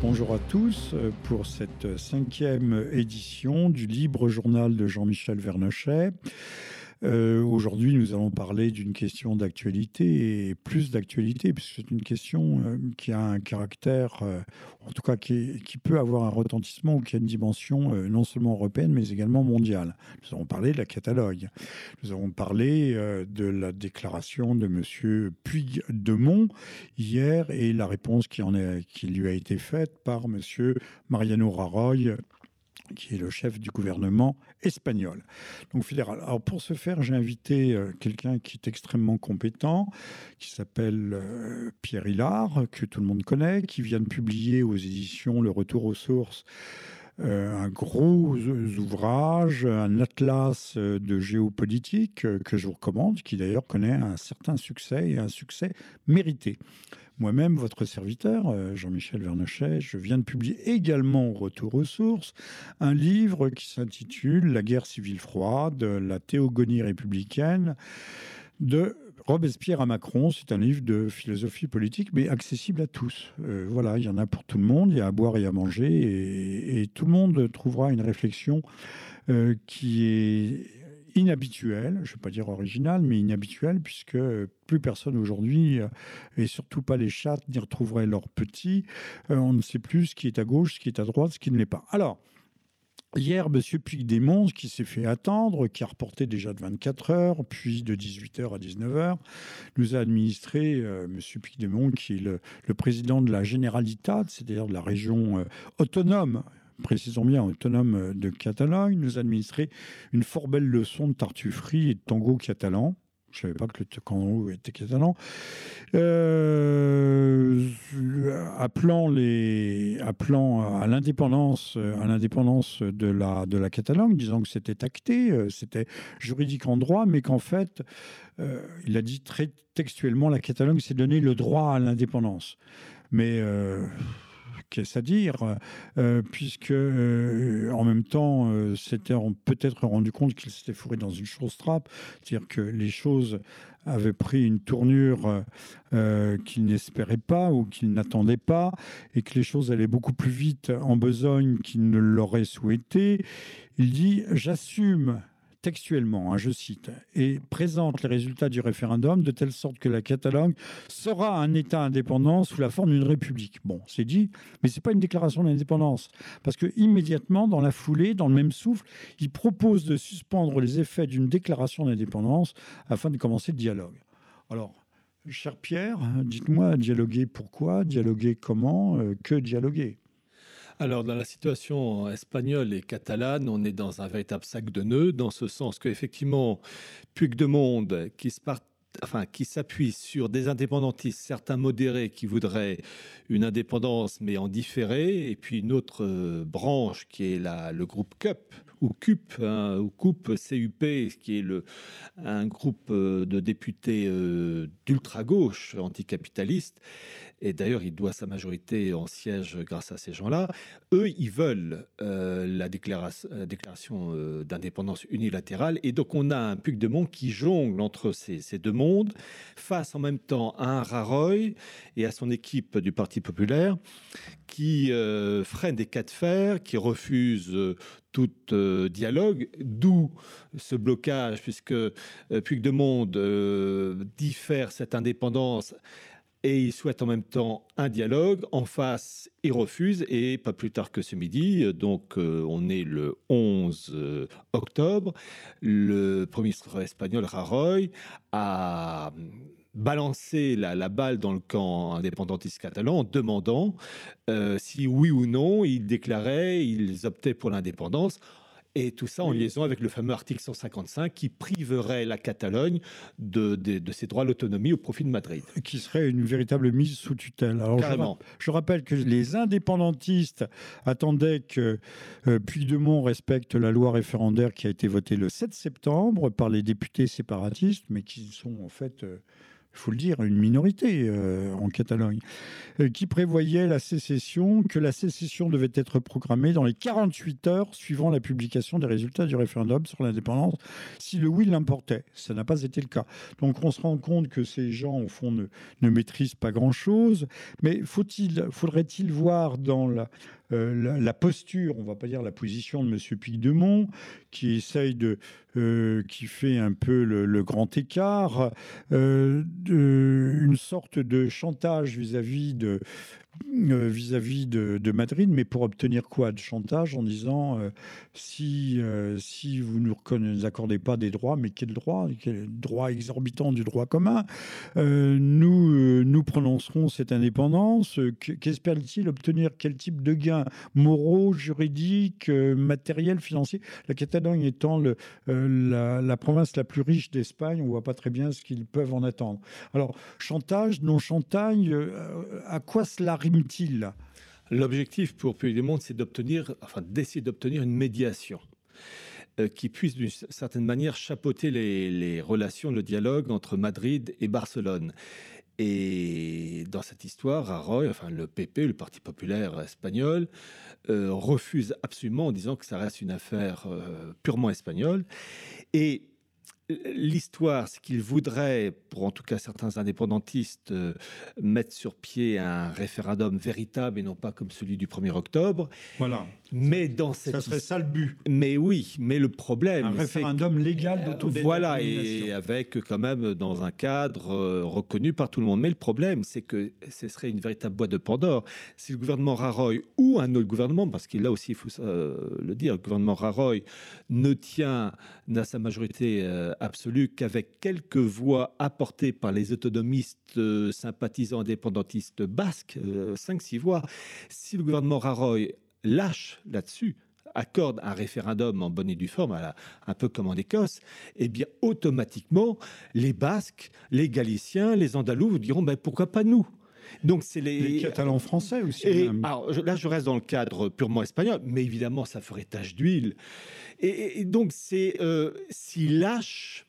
bonjour à tous euh, pour cette cinquième édition du Libre Journal de Jean-Michel Vernochet. Euh, aujourd'hui, nous allons parler d'une question d'actualité et plus d'actualité, puisque c'est une question euh, qui a un caractère, euh, en tout cas qui, peut avoir un retentissement ou qui a une dimension non seulement européenne, mais également mondiale. Nous avons parlé de la Catalogne. Nous avons parlé de la déclaration de M. Puigdemont hier et la réponse qui, qui lui a été faite par M. Mariano Rajoy qui est le chef du gouvernement espagnol, donc fédéral. Alors pour ce faire, j'ai invité euh, quelqu'un qui est extrêmement compétent, qui s'appelle euh, Pierre Hillard, que tout le monde connaît, qui vient de publier aux éditions Le Retour aux sources euh, un gros ouvrage, un atlas de géopolitique que je vous recommande, qui d'ailleurs connaît un certain succès et un succès mérité. Moi-même, votre serviteur, euh, Jean-Michel Vernochet, je viens de publier également au Retour aux sources un livre qui s'intitule La guerre civile froide, la théogonie républicaine de Robespierre à Macron, c'est un livre de philosophie politique, mais accessible à tous. Euh, voilà, il y en a pour tout le monde, il y a à boire et à manger, et, tout le monde trouvera une réflexion euh, qui est inhabituel, je ne vais pas dire original, mais inhabituel, puisque plus personne aujourd'hui, euh, et surtout pas les chats, n'y retrouveraient leurs petits. Euh, on ne sait plus ce qui est à gauche, ce qui est à droite, ce qui ne l'est pas. Alors, Hier, M. Puigdemont, qui s'est fait attendre, qui a reporté déjà de 24 heures, puis de 18h à 19h, nous a administré, euh, M. Puigdemont, qui est le, président de la Generalitat, c'est-à-dire de la région autonome précisons bien autonome de Catalogne, nous administrer une fort belle leçon de tartufferie et de tango catalan. Je ne savais pas que le tango était catalan. Euh, appelant, les, appelant à l'indépendance, à l'indépendance de la, de la Catalogne, disant que c'était acté, euh, c'était juridique en droit, mais qu'en fait, euh, il a dit très textuellement, la Catalogne s'est donné le droit à l'indépendance. Mais à dire, euh, puisque euh, en même temps, euh, s'était peut-être rendu compte qu'il s'était fourré dans une chose trappe, c'est-à-dire que les choses avaient pris une tournure qu'il n'espérait pas ou qu'il n'attendait pas, et que les choses allaient beaucoup plus vite en besogne qu'il ne l'aurait souhaité. Il dit J'assume textuellement, hein, je cite, et présente les résultats du référendum de telle sorte que la Catalogne sera un État indépendant sous la forme d'une république. Bon, c'est dit, mais c'est pas une déclaration d'indépendance, parce que immédiatement, dans la foulée, dans le même souffle, il propose de suspendre les effets d'une déclaration d'indépendance afin de commencer le dialogue. Alors, cher Pierre, dites-moi, dialoguer pourquoi, dialoguer comment, euh, que dialoguer? Alors, dans la situation espagnole et catalane, on est dans un véritable sac de nœuds, dans ce sens qu'effectivement, Puigdemont, qui se part qui s'appuie sur des indépendantistes, certains modérés qui voudraient une indépendance mais en différé, et puis une autre euh, branche qui est la, le groupe CUP, ou CUP, hein, ou CUP, CUP, qui est un groupe euh, de députés euh, d'ultra-gauche anticapitalistes, et d'ailleurs il doit sa majorité en siège grâce à ces gens-là, eux, ils veulent euh, la, déclaration, déclaration d'indépendance unilatérale, et donc on a un Puigdemont qui jongle entre ces, deux mondes, face en même temps à un Raroy et à son équipe du Parti populaire, qui freine des cas de fer, qui refuse tout euh, dialogue, d'où ce blocage, puisque euh, Puigdemont euh, diffère cette indépendance et il souhaite en même temps un dialogue. En face, il refuse et pas plus tard que ce midi, donc on est le 11 octobre, le Premier ministre espagnol Rajoy a balancer la, balle dans le camp indépendantiste catalan en demandant euh, si oui ou non ils déclaraient, ils optaient pour l'indépendance. Et tout ça en liaison avec le fameux article 155 qui priverait la Catalogne de, ses droits à l'autonomie au profit de Madrid. Qui serait une véritable mise sous tutelle. Alors, Carrément. Je, rappelle que les indépendantistes attendaient que euh, Puigdemont respecte la loi référendaire qui a été votée le 7 septembre par les députés séparatistes, mais qui sont en fait... Euh, il faut le dire, une minorité euh, en Catalogne, euh, qui prévoyait la sécession, que la sécession devait être programmée dans les 48 heures suivant la publication des résultats du référendum sur l'indépendance, si le oui l'importait. Ça n'a pas été le cas. Donc on se rend compte que ces gens, au fond, ne, ne maîtrisent pas grand-chose. Mais faut-il, faudrait-il voir dans la, euh, la, posture, on va pas dire la position de M. Puigdemont, qui essaye de, euh, qui fait un peu le, grand écart, euh, une sorte de chantage vis-à-vis de vis-à-vis de, Madrid, mais pour obtenir quoi? De chantage en disant si, si vous ne nous accordez pas des droits, mais quel droit Quel droit exorbitant du droit commun? Nous, nous prononcerons cette indépendance. Qu'espère-t-il obtenir? Quel type de gains moraux, juridiques, matériels, financiers? La Catalogne étant le, la, province la plus riche d'Espagne, on ne voit pas très bien ce qu'ils peuvent en attendre. Alors, chantage, non-chantage, euh, à quoi cela L'objectif pour Puigdemont, c'est d'obtenir, enfin, d'essayer d'obtenir une médiation euh, qui puisse d'une certaine manière chapeauter les, les, relations, le dialogue entre Madrid et Barcelone. Et dans cette histoire, Rajoy, enfin le PP, le Parti populaire espagnol, euh, refuse absolument en disant que ça reste une affaire euh, purement espagnole. Et L'histoire, c'est qu'il voudrait, pour en tout cas certains indépendantistes, euh, mettre sur pied un référendum véritable et non pas comme celui du 1er octobre. Voilà. Mais dans cette... Ça serait ça le but. Mais oui, mais le problème... Un référendum légal euh, d'autodétermination. Voilà, et avec quand même dans un cadre euh, reconnu par tout le monde. Mais le problème, c'est que ce serait une véritable boîte de Pandore. Si le gouvernement Raroy ou un autre gouvernement, parce que là aussi, il faut le dire, le gouvernement Raroy ne tient, n'a sa majorité absolue qu'avec quelques voix apportées par les autonomistes euh, sympathisants indépendantistes basques, 5-6 euh, voix, si le gouvernement Raroy lâche là-dessus, accorde un référendum en bonne et due forme, un peu comme en Écosse, eh bien automatiquement, les Basques, les Galiciens, les Andalous vous diront ben, pourquoi pas nous? Donc c'est les... Catalans français aussi. alors, là, je reste dans le cadre purement espagnol, mais évidemment, ça ferait tache d'huile. Et, donc, c'est euh, s'il lâche,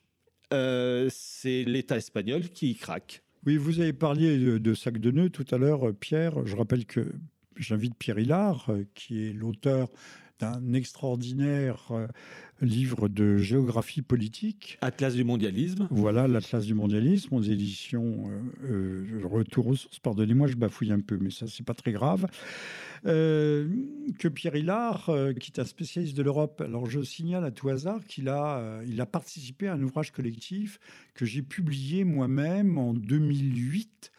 euh, c'est l'État espagnol qui craque. Oui, vous avez parlé de, sac de nœuds tout à l'heure, Pierre. Je rappelle que j'invite Pierre Hillard, euh, qui est l'auteur d'un extraordinaire livre de géographie politique. Atlas du mondialisme. Voilà, l'Atlas du mondialisme aux éditions euh, Retour aux sources. Pardonnez-moi, je bafouille un peu, mais ça, c'est pas très grave. Euh, que Pierre Hillard, euh, qui est un spécialiste de l'Europe, alors je signale à tout hasard qu'il a, euh, il a participé à un ouvrage collectif que j'ai publié moi-même en 2008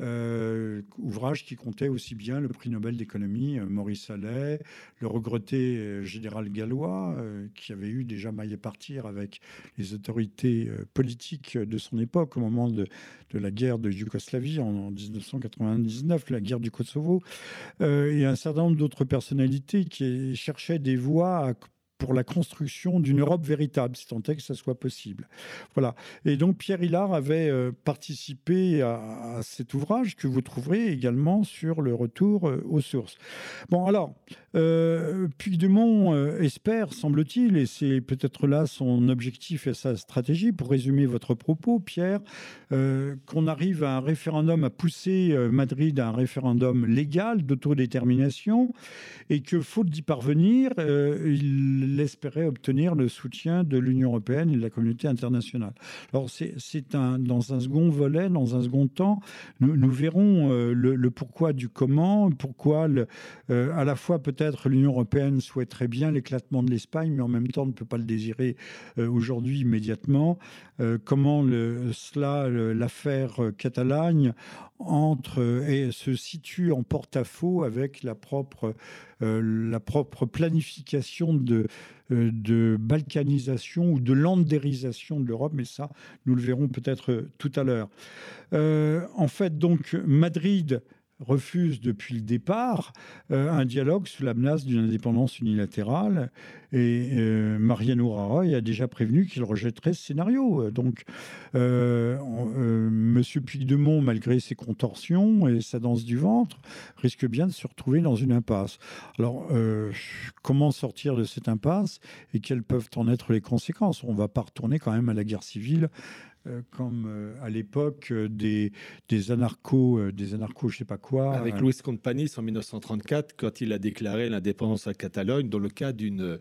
euh, ouvrage qui comptait aussi bien le prix Nobel d'économie euh, Maurice Allais, le regretté euh, général gallois, qui avait eu déjà maillé partir avec les autorités politiques de son époque au moment de, la guerre de Yougoslavie en, 1999, la guerre du Kosovo, et un certain nombre d'autres personnalités qui cherchaient des voies à pour la construction d'une Europe véritable, si tant est que ça soit possible. Voilà. Et donc Pierre Hillard avait euh, participé à, cet ouvrage que vous trouverez également sur le retour euh, aux sources. Bon, alors, euh, Puigdemont euh, espère, semble-t-il, et c'est peut-être là son objectif et sa stratégie, pour résumer votre propos, Pierre, qu'on arrive à un référendum, à pousser Madrid à un référendum légal d'autodétermination, et que, faute d'y parvenir, il espérait obtenir le soutien de l'Union européenne et de la communauté internationale. Alors c'est un, dans un second volet, dans un second temps, nous, verrons euh, le, pourquoi du comment, pourquoi euh, à la fois peut-être l'Union européenne souhaiterait bien l'éclatement de l'Espagne, mais en même temps ne peut pas le désirer euh, aujourd'hui immédiatement, comment cela, l'affaire Catalogne entre et se situe en porte-à-faux avec la propre euh, la propre planification de, euh, de balkanisation ou de landérisation de l'Europe, mais ça, nous le verrons peut-être tout à l'heure. Euh, en fait, donc, Madrid refuse depuis le départ euh, un dialogue sous la menace d'une indépendance unilatérale. Et euh, Mariano Rajoy a déjà prévenu qu'il rejetterait ce scénario. Donc, euh, M. Puigdemont, malgré ses contorsions et sa danse du ventre, risque bien de se retrouver dans une impasse. Alors, comment sortir de cette impasse et quelles peuvent en être les conséquences? On ne va pas retourner quand même à la guerre civile euh, comme euh, à l'époque euh, des, des anarchos, des anarchos, je sais pas quoi. Avec Luis Companys en 1934, quand il a déclaré l'indépendance à Catalogne dans le cas d'une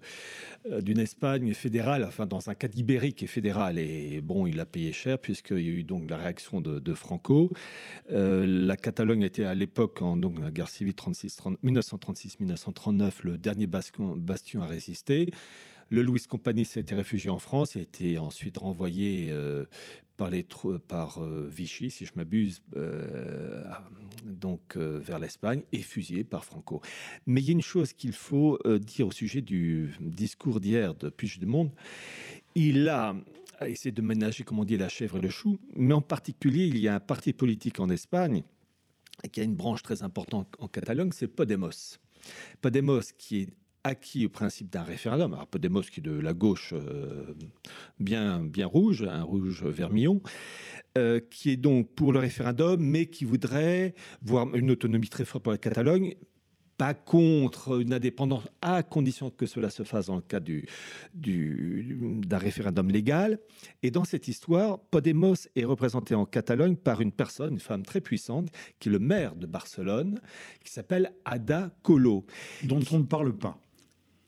d'une Espagne fédérale, enfin dans un cas ibérique et fédéral. Et bon, il a payé cher puisqu'il y a eu donc la réaction de, Franco. la Catalogne était à l'époque en donc la guerre civile 1936-1939 le dernier bastion, bastion à résister. Le Louis Compagnie s'était réfugié en France et a été ensuite renvoyé euh, par, les, par euh, Vichy, si je m'abuse, euh, donc vers l'Espagne et fusillé par Franco. Mais il y a une chose qu'il faut dire au sujet du discours d'hier de Puigdemont. Il a essayé de ménager, comme on dit, la chèvre et le chou, mais en particulier, il y a un parti politique en Espagne qui a une branche très importante en Catalogne, c'est Podemos. Podemos, qui est acquis au principe d'un référendum. Alors Podemos qui est de la gauche euh, bien, bien rouge, un rouge vermillon, euh, qui est donc pour le référendum, mais qui voudrait voir une autonomie très forte pour la Catalogne, pas contre une indépendance à condition que cela se fasse dans le cadre du, du, d'un référendum légal. Et dans cette histoire, Podemos est représenté en Catalogne par une personne, une femme très puissante, qui est le maire de Barcelone, qui s'appelle Ada Colau. Dont on ne parle pas.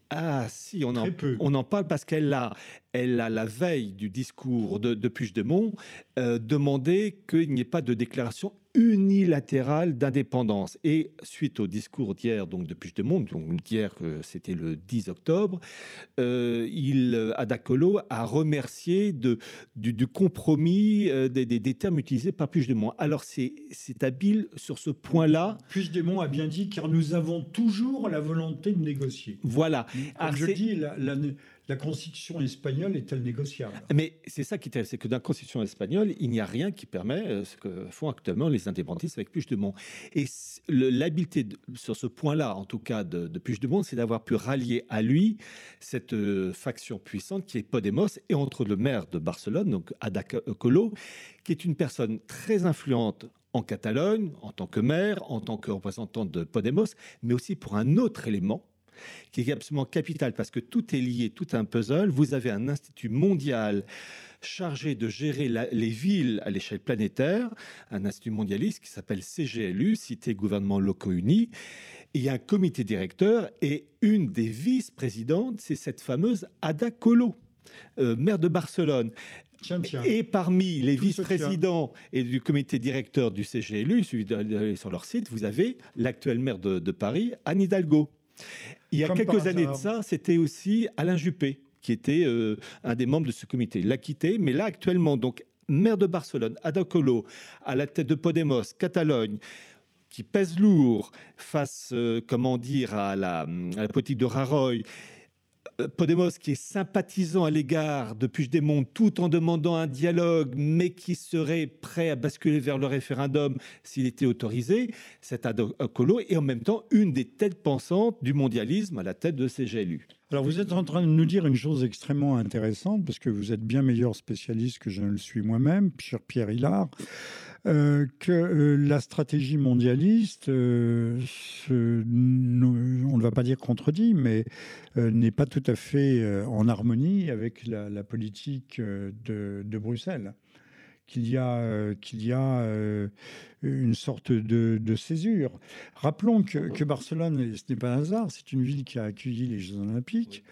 Ah si, on en, on en parle parce qu'elle a, elle a la veille du discours de, de Puigdemont euh, demandé qu'il n'y ait pas de déclaration unilatérale d'indépendance. Et suite au discours d'hier, donc de Puigdemont, donc d'hier, c'était le 10 octobre, euh, il, Adacolo a remercié de, du, compromis euh, des, des, termes utilisés par Puigdemont. Alors c'est habile sur ce point-là. Puigdemont a bien dit car nous avons toujours la volonté de négocier. Voilà. Comme je dis, la, la, la constitution espagnole est-elle négociable? Mais c'est ça qui est c'est que dans la constitution espagnole, il n'y a rien qui permet euh, ce que font actuellement les indépendantistes avec Puigdemont. Et l'habileté sur ce point-là, en tout cas de, de Puigdemont, c'est d'avoir pu rallier à lui cette euh, faction puissante qui est Podemos et entre le maire de Barcelone, donc Ada Colau, qui est une personne très influente en Catalogne, en tant que maire, en tant que représentant de Podemos, mais aussi pour un autre élément qui est absolument capital parce que tout est lié, tout un puzzle. Vous avez un institut mondial chargé de gérer les villes à l'échelle planétaire, un institut mondialiste qui s'appelle CGLU, Cité Gouvernement Locaux Unis. il y a un comité directeur et une des vice-présidentes, c'est cette fameuse Ada Colau, euh, maire de Barcelone. Et parmi les vice-présidents et du comité directeur du CGLU, sur leur site, vous avez l'actuel maire de, de Paris, Anne Hidalgo. Il y a quelques années de ça, c'était aussi Alain Juppé, qui était euh, un des membres de ce comité. Il l'a quitté, mais là, actuellement, donc, maire de Barcelone, Adacolo, à la tête de Podemos, Catalogne, qui pèse lourd face, euh, comment dire, à la, à la politique de Raroy, Podemos qui est sympathisant à l'égard de Puigdemont tout en demandant un dialogue, mais qui serait prêt à basculer vers le référendum s'il était autorisé, c'est Colo et en même temps une des têtes pensantes du mondialisme à la tête de CGLU. Alors vous êtes en train de nous dire une chose extrêmement intéressante, parce que vous êtes bien meilleur spécialiste que je ne le suis moi-même, cher Pierre Hillard. Euh, que euh, la stratégie mondialiste, euh, on ne va pas dire contredit, mais n'est pas tout à fait en harmonie avec la, politique de, Bruxelles. Qu'il y a, qu'il y a une sorte de, césure. Rappelons que, que Barcelone, ce n'est pas un hasard, c'est une ville qui a accueilli les Jeux Olympiques.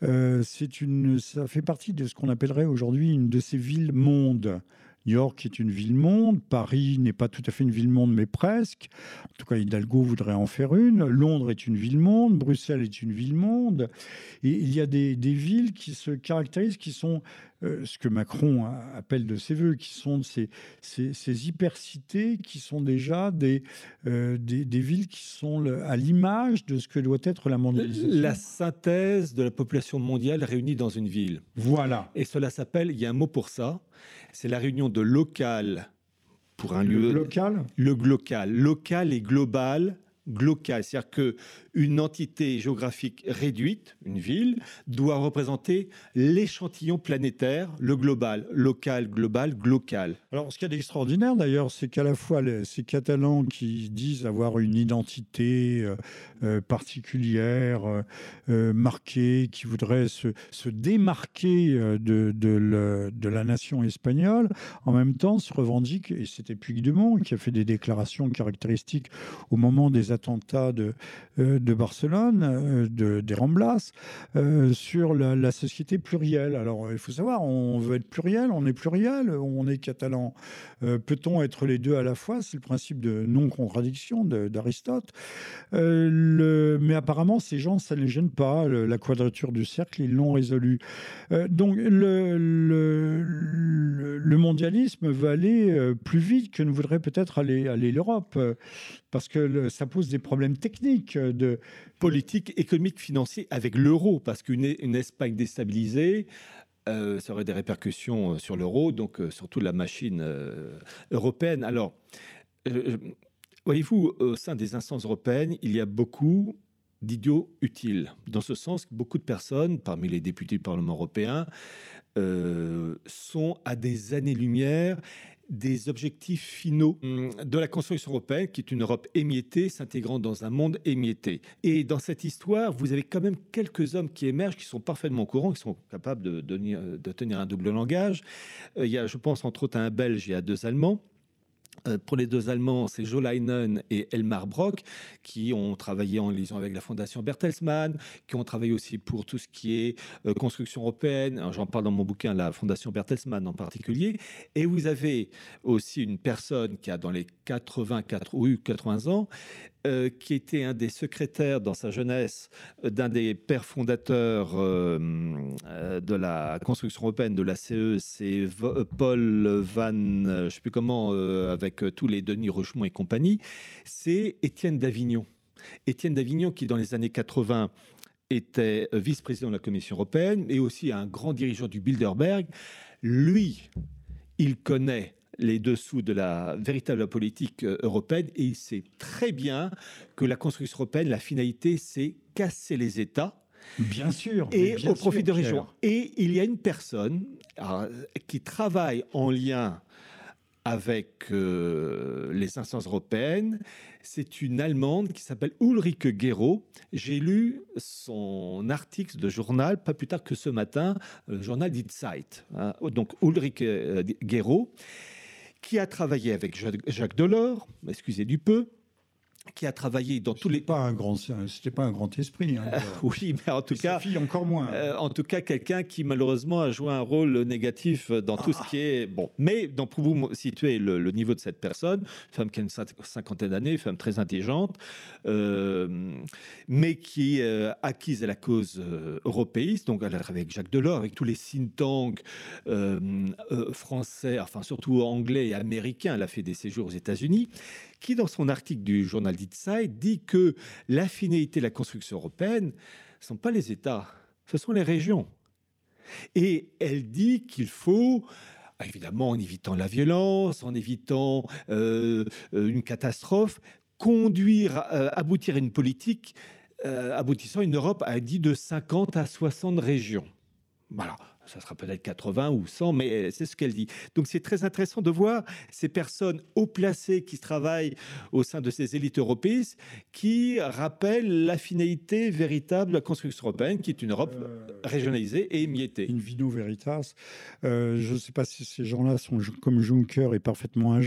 c'est une, ça fait partie de ce qu'on appellerait aujourd'hui une de ces villes mondes. York est une ville-monde, Paris n'est pas tout à fait une ville-monde, mais presque. En tout cas, Hidalgo voudrait en faire une. Londres est une ville-monde, Bruxelles est une ville-monde. Et il y a des, villes qui se caractérisent, qui sont euh, ce que Macron appelle de ses voeux, qui sont ces, ces, hypercités, qui sont déjà des, euh, des, des, villes qui sont à l'image de ce que doit être la mondialisation. La synthèse de la population mondiale réunie dans une ville. Voilà. Et cela s'appelle, il y a un mot pour ça, c'est la réunion de local pour un le lieu. Local? Le local. Local et global globale, c'est-à-dire que une entité géographique réduite, une ville, doit représenter l'échantillon planétaire, le global, local, global, glocal. Alors, ce qui est extraordinaire d'ailleurs, c'est qu'à la fois ces Catalans qui disent avoir une identité euh, euh, particulière, euh, marquée, qui voudraient se, démarquer de, de, la nation espagnole, en même temps se revendiquent, et c'était Puigdemont qui a fait des déclarations caractéristiques au moment des attentats de, de Barcelone, euh, de, des Ramblas, euh, sur la, société plurielle. Alors, il faut savoir, on veut être pluriel, on est pluriel, on est catalan. Euh, peut-on être les deux à la fois? C'est le principe de non-contradiction d'Aristote. mais apparemment, ces gens, ça ne les gêne pas. la quadrature du cercle, ils l'ont résolu. donc, le, mondialisme va aller plus vite que ne voudrait peut-être aller l'Europe parce que ça pose des problèmes techniques de politique, économique, financier avec l'euro, parce qu'une Espagne déstabilisée, euh, ça aurait des répercussions euh, sur l'euro, donc euh, surtout la machine européenne. Alors, voyez-vous, au sein des instances européennes, il y a beaucoup d'idiots utiles. Dans ce sens, beaucoup de personnes, parmi les députés du Parlement européen, sont à des années-lumière des objectifs finaux hum, de la construction européenne, qui est une Europe émiettée, s'intégrant dans un monde émietté. Et dans cette histoire, vous avez quand même quelques hommes qui émergent, qui sont parfaitement courants, qui sont capables de, de tenir un double langage. Euh, il y a, je pense, entre autres, à un Belge et à deux Allemands. Euh, pour les deux Allemands, c'est Jo Leinen et Elmar Brock, qui ont travaillé en liaison avec la Fondation Bertelsmann, qui ont travaillé aussi pour tout ce qui est euh, construction européenne. J'en parle dans mon bouquin, la Fondation Bertelsmann en particulier. Et vous avez aussi une personne qui a dans les 84 ou 80 ans, euh, qui était un des secrétaires dans sa jeunesse d'un des pères fondateurs de la construction européenne de la CE, c'est Paul Van, je ne sais plus comment, avec tous les Denis Rochemont et compagnie, c'est Étienne d'Avignon. Étienne d'Avignon qui, dans les années 80, était vice-président de la Commission européenne et aussi un grand dirigeant du Bilderberg. Lui, il connaît les dessous de la véritable politique euh, européenne et il sait très bien que la construction européenne, la finalité, c'est casser les États. Bien sûr. Et au profit de régions. Et il y a une personne qui travaille en lien avec euh, les instances européennes. C'est une Allemande qui s'appelle Ulrike Gero. J'ai lu son article de journal, pas plus tard que ce matin, le journal Die Zeit. Hein. Donc Ulrike euh, Gero, qui a travaillé avec Jacques Delors, excusez du peu, qui a travaillé dans tous les. Pas un grand, c'était pas un grand esprit. Hein, oui, mais en tout cas, fille encore moins. Euh, en tout cas, quelqu'un qui malheureusement a joué un rôle négatif dans tout ce qui est bon. Mais donc pour vous situer le, niveau de cette personne, femme qui a une cinquantaine d'années, femme très intelligente, euh, mais qui euh, acquise à la cause européiste. Donc elle a travaillé avec Jacques Delors, avec tous les think tanks français, enfin surtout anglais et américains. Elle a fait des séjours aux États-Unis qui, dans son article du journal d'Itside, dit que la de la construction européenne ne sont pas les États, ce sont les régions. Et elle dit qu'il faut évidemment en évitant la violence, en évitant euh, une catastrophe, conduire, euh, aboutir à une politique euh, aboutissant à une Europe à dit de 50 à 60 régions. Voilà ça sera peut-être 80 ou 100, mais c'est ce qu'elle dit. Donc c'est très intéressant de voir ces personnes haut placées qui travaillent au sein de ces élites européennes qui rappellent la finalité véritable de la construction européenne, qui est une Europe euh, régionalisée et émiettée. Une vino veritas. Euh, je ne sais pas si ces gens-là sont comme Juncker et parfaitement à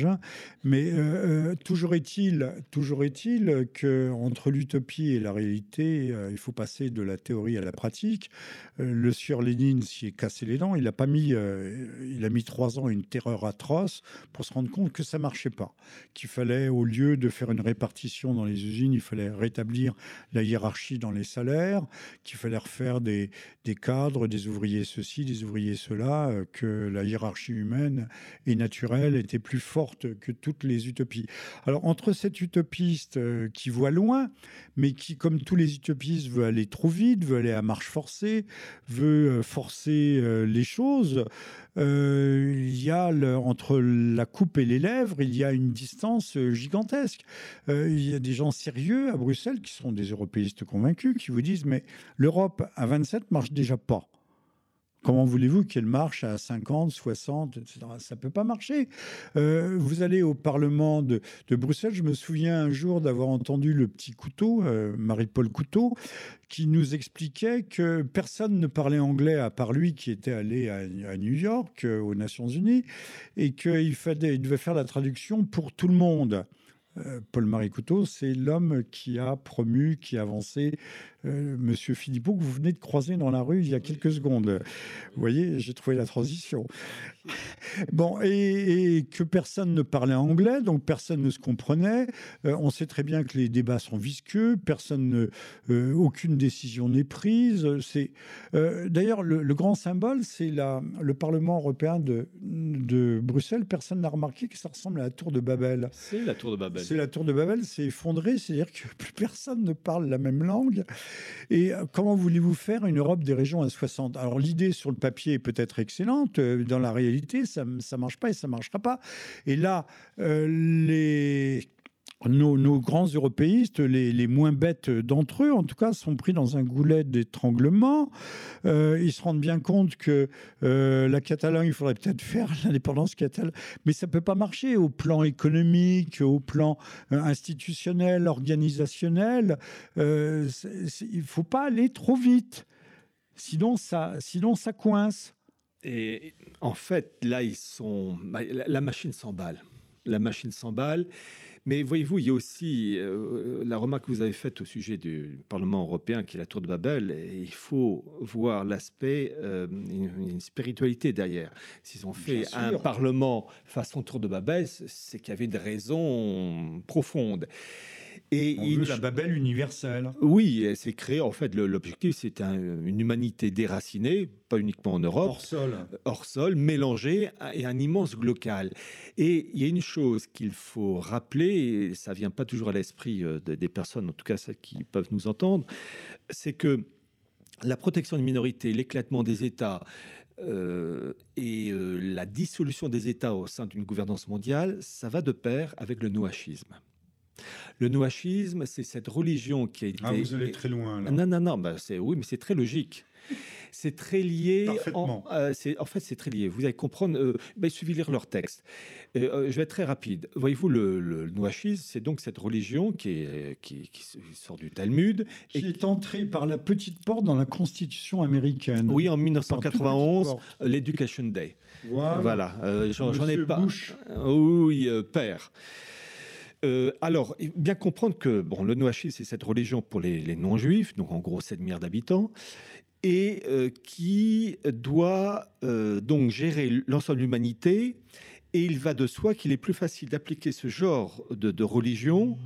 mais euh, toujours est-il, toujours est-il que entre l'utopie et la réalité, il faut passer de la théorie à la pratique. le sieur Lénine s'y est cassé les dents. Il a pas mis, euh, il a mis trois ans une terreur atroce pour se rendre compte que ça marchait pas, qu'il fallait au lieu de faire une répartition dans les usines, il fallait rétablir la hiérarchie dans les salaires, qu'il fallait refaire des, des cadres, des ouvriers ceci, des ouvriers cela, euh, que la hiérarchie humaine et naturelle était plus forte que toutes les utopies. Alors entre cet utopiste euh, qui voit loin, mais qui, comme tous les utopistes, veut aller trop vite, veut aller à marche forcée, veut forcer euh, les choses, euh, il y a entre la coupe et les lèvres, il y a une distance gigantesque. il y a des gens sérieux à Bruxelles qui sont des européistes convaincus qui vous disent mais l'Europe à 27 marche déjà pas. Comment voulez-vous qu'elle marche à 50, 60, etc. Ça ne peut pas marcher. Euh, vous allez au Parlement de, Bruxelles. Je me souviens un jour d'avoir entendu le petit couteau, euh, Marie-Paul Couteau, qui nous expliquait que personne ne parlait anglais à part lui qui était allé à, New York, euh, aux Nations Unies, et qu'il il devait faire la traduction pour tout le monde. Paul-Marie Couteau, c'est l'homme qui a promu, qui a avancé Monsieur Philippot, que vous venez de croiser dans la rue il y a quelques secondes. Vous voyez, j'ai trouvé la transition. Bon, et, que personne ne parlait anglais, donc personne ne se comprenait. Euh, on sait très bien que les débats sont visqueux, personne ne, euh, aucune décision n'est prise. C'est d'ailleurs le, grand symbole, c'est le Parlement européen de, de Bruxelles. Personne n'a remarqué que ça ressemble à la tour de Babel. C'est la tour de Babel. C'est la tour de Babel, c'est effondré, c'est-à-dire que plus personne ne parle la même langue. Et euh, comment voulez-vous faire une Europe des régions à 60 Alors l'idée sur le papier est peut-être excellente, euh, dans la réalité, ça ne marche pas et ça ne marchera pas. Et là, euh, les nos, grands européistes, les, moins bêtes d'entre eux, en tout cas, sont pris dans un goulet d'étranglement. Euh, ils se rendent bien compte que euh, la Catalogne, il faudrait peut-être faire l'indépendance catalane, mais ça ne peut pas marcher au plan économique, au plan euh, institutionnel, organisationnel. il ne faut pas aller trop vite, sinon ça, sinon ça coince. Et en fait, là, ils sont, la machine s'emballe. La machine s'emballe. Mais voyez-vous, il y a aussi euh, la remarque que vous avez faite au sujet du Parlement européen, qui est la tour de Babel. Et il faut voir l'aspect, euh, une, spiritualité derrière. S'ils ont fait un Parlement façon tour de Babel, c'est qu'il y avait des raisons profondes. Et On veut la Babel universelle. Oui, c'est créé, en fait, l'objectif, c'est une humanité déracinée, pas uniquement en Europe. Hors sol. Hors sol, mélangée et un immense local. Et il y a une chose qu'il faut rappeler, et ça vient pas toujours à l'esprit euh, des personnes, en tout cas celles qui peuvent nous entendre, c'est que la protection des minorités, l'éclatement des États, euh, et euh, la dissolution des États au sein d'une gouvernance mondiale, ça va de pair avec le nouachisme. Le nouachisme, c'est cette religion qui a été. Ah, vous allez très loin là. Non, non, non, bah, c'est oui, mais c'est très logique. C'est très lié. En, euh, en fait, c'est très lié. Vous allez comprendre. Euh, bah, il suffit de lire leur texte. Euh, je vais être très rapide. Voyez-vous, le, le c'est donc cette religion qui, est, qui, sort du Talmud. Qui est entrée par la petite porte dans la Constitution américaine. Oui, en 1991, l'Education Day. Voilà. J'en ai pas. Bush. Oui, père. Euh, alors, bien comprendre que le Noachis, c'est cette religion pour les, non-juifs, donc en gros 7 milliards d'habitants, et euh, qui doit euh, donc gérer l'ensemble de l'humanité. Et il va de soi qu'il est plus facile d'appliquer ce genre de religion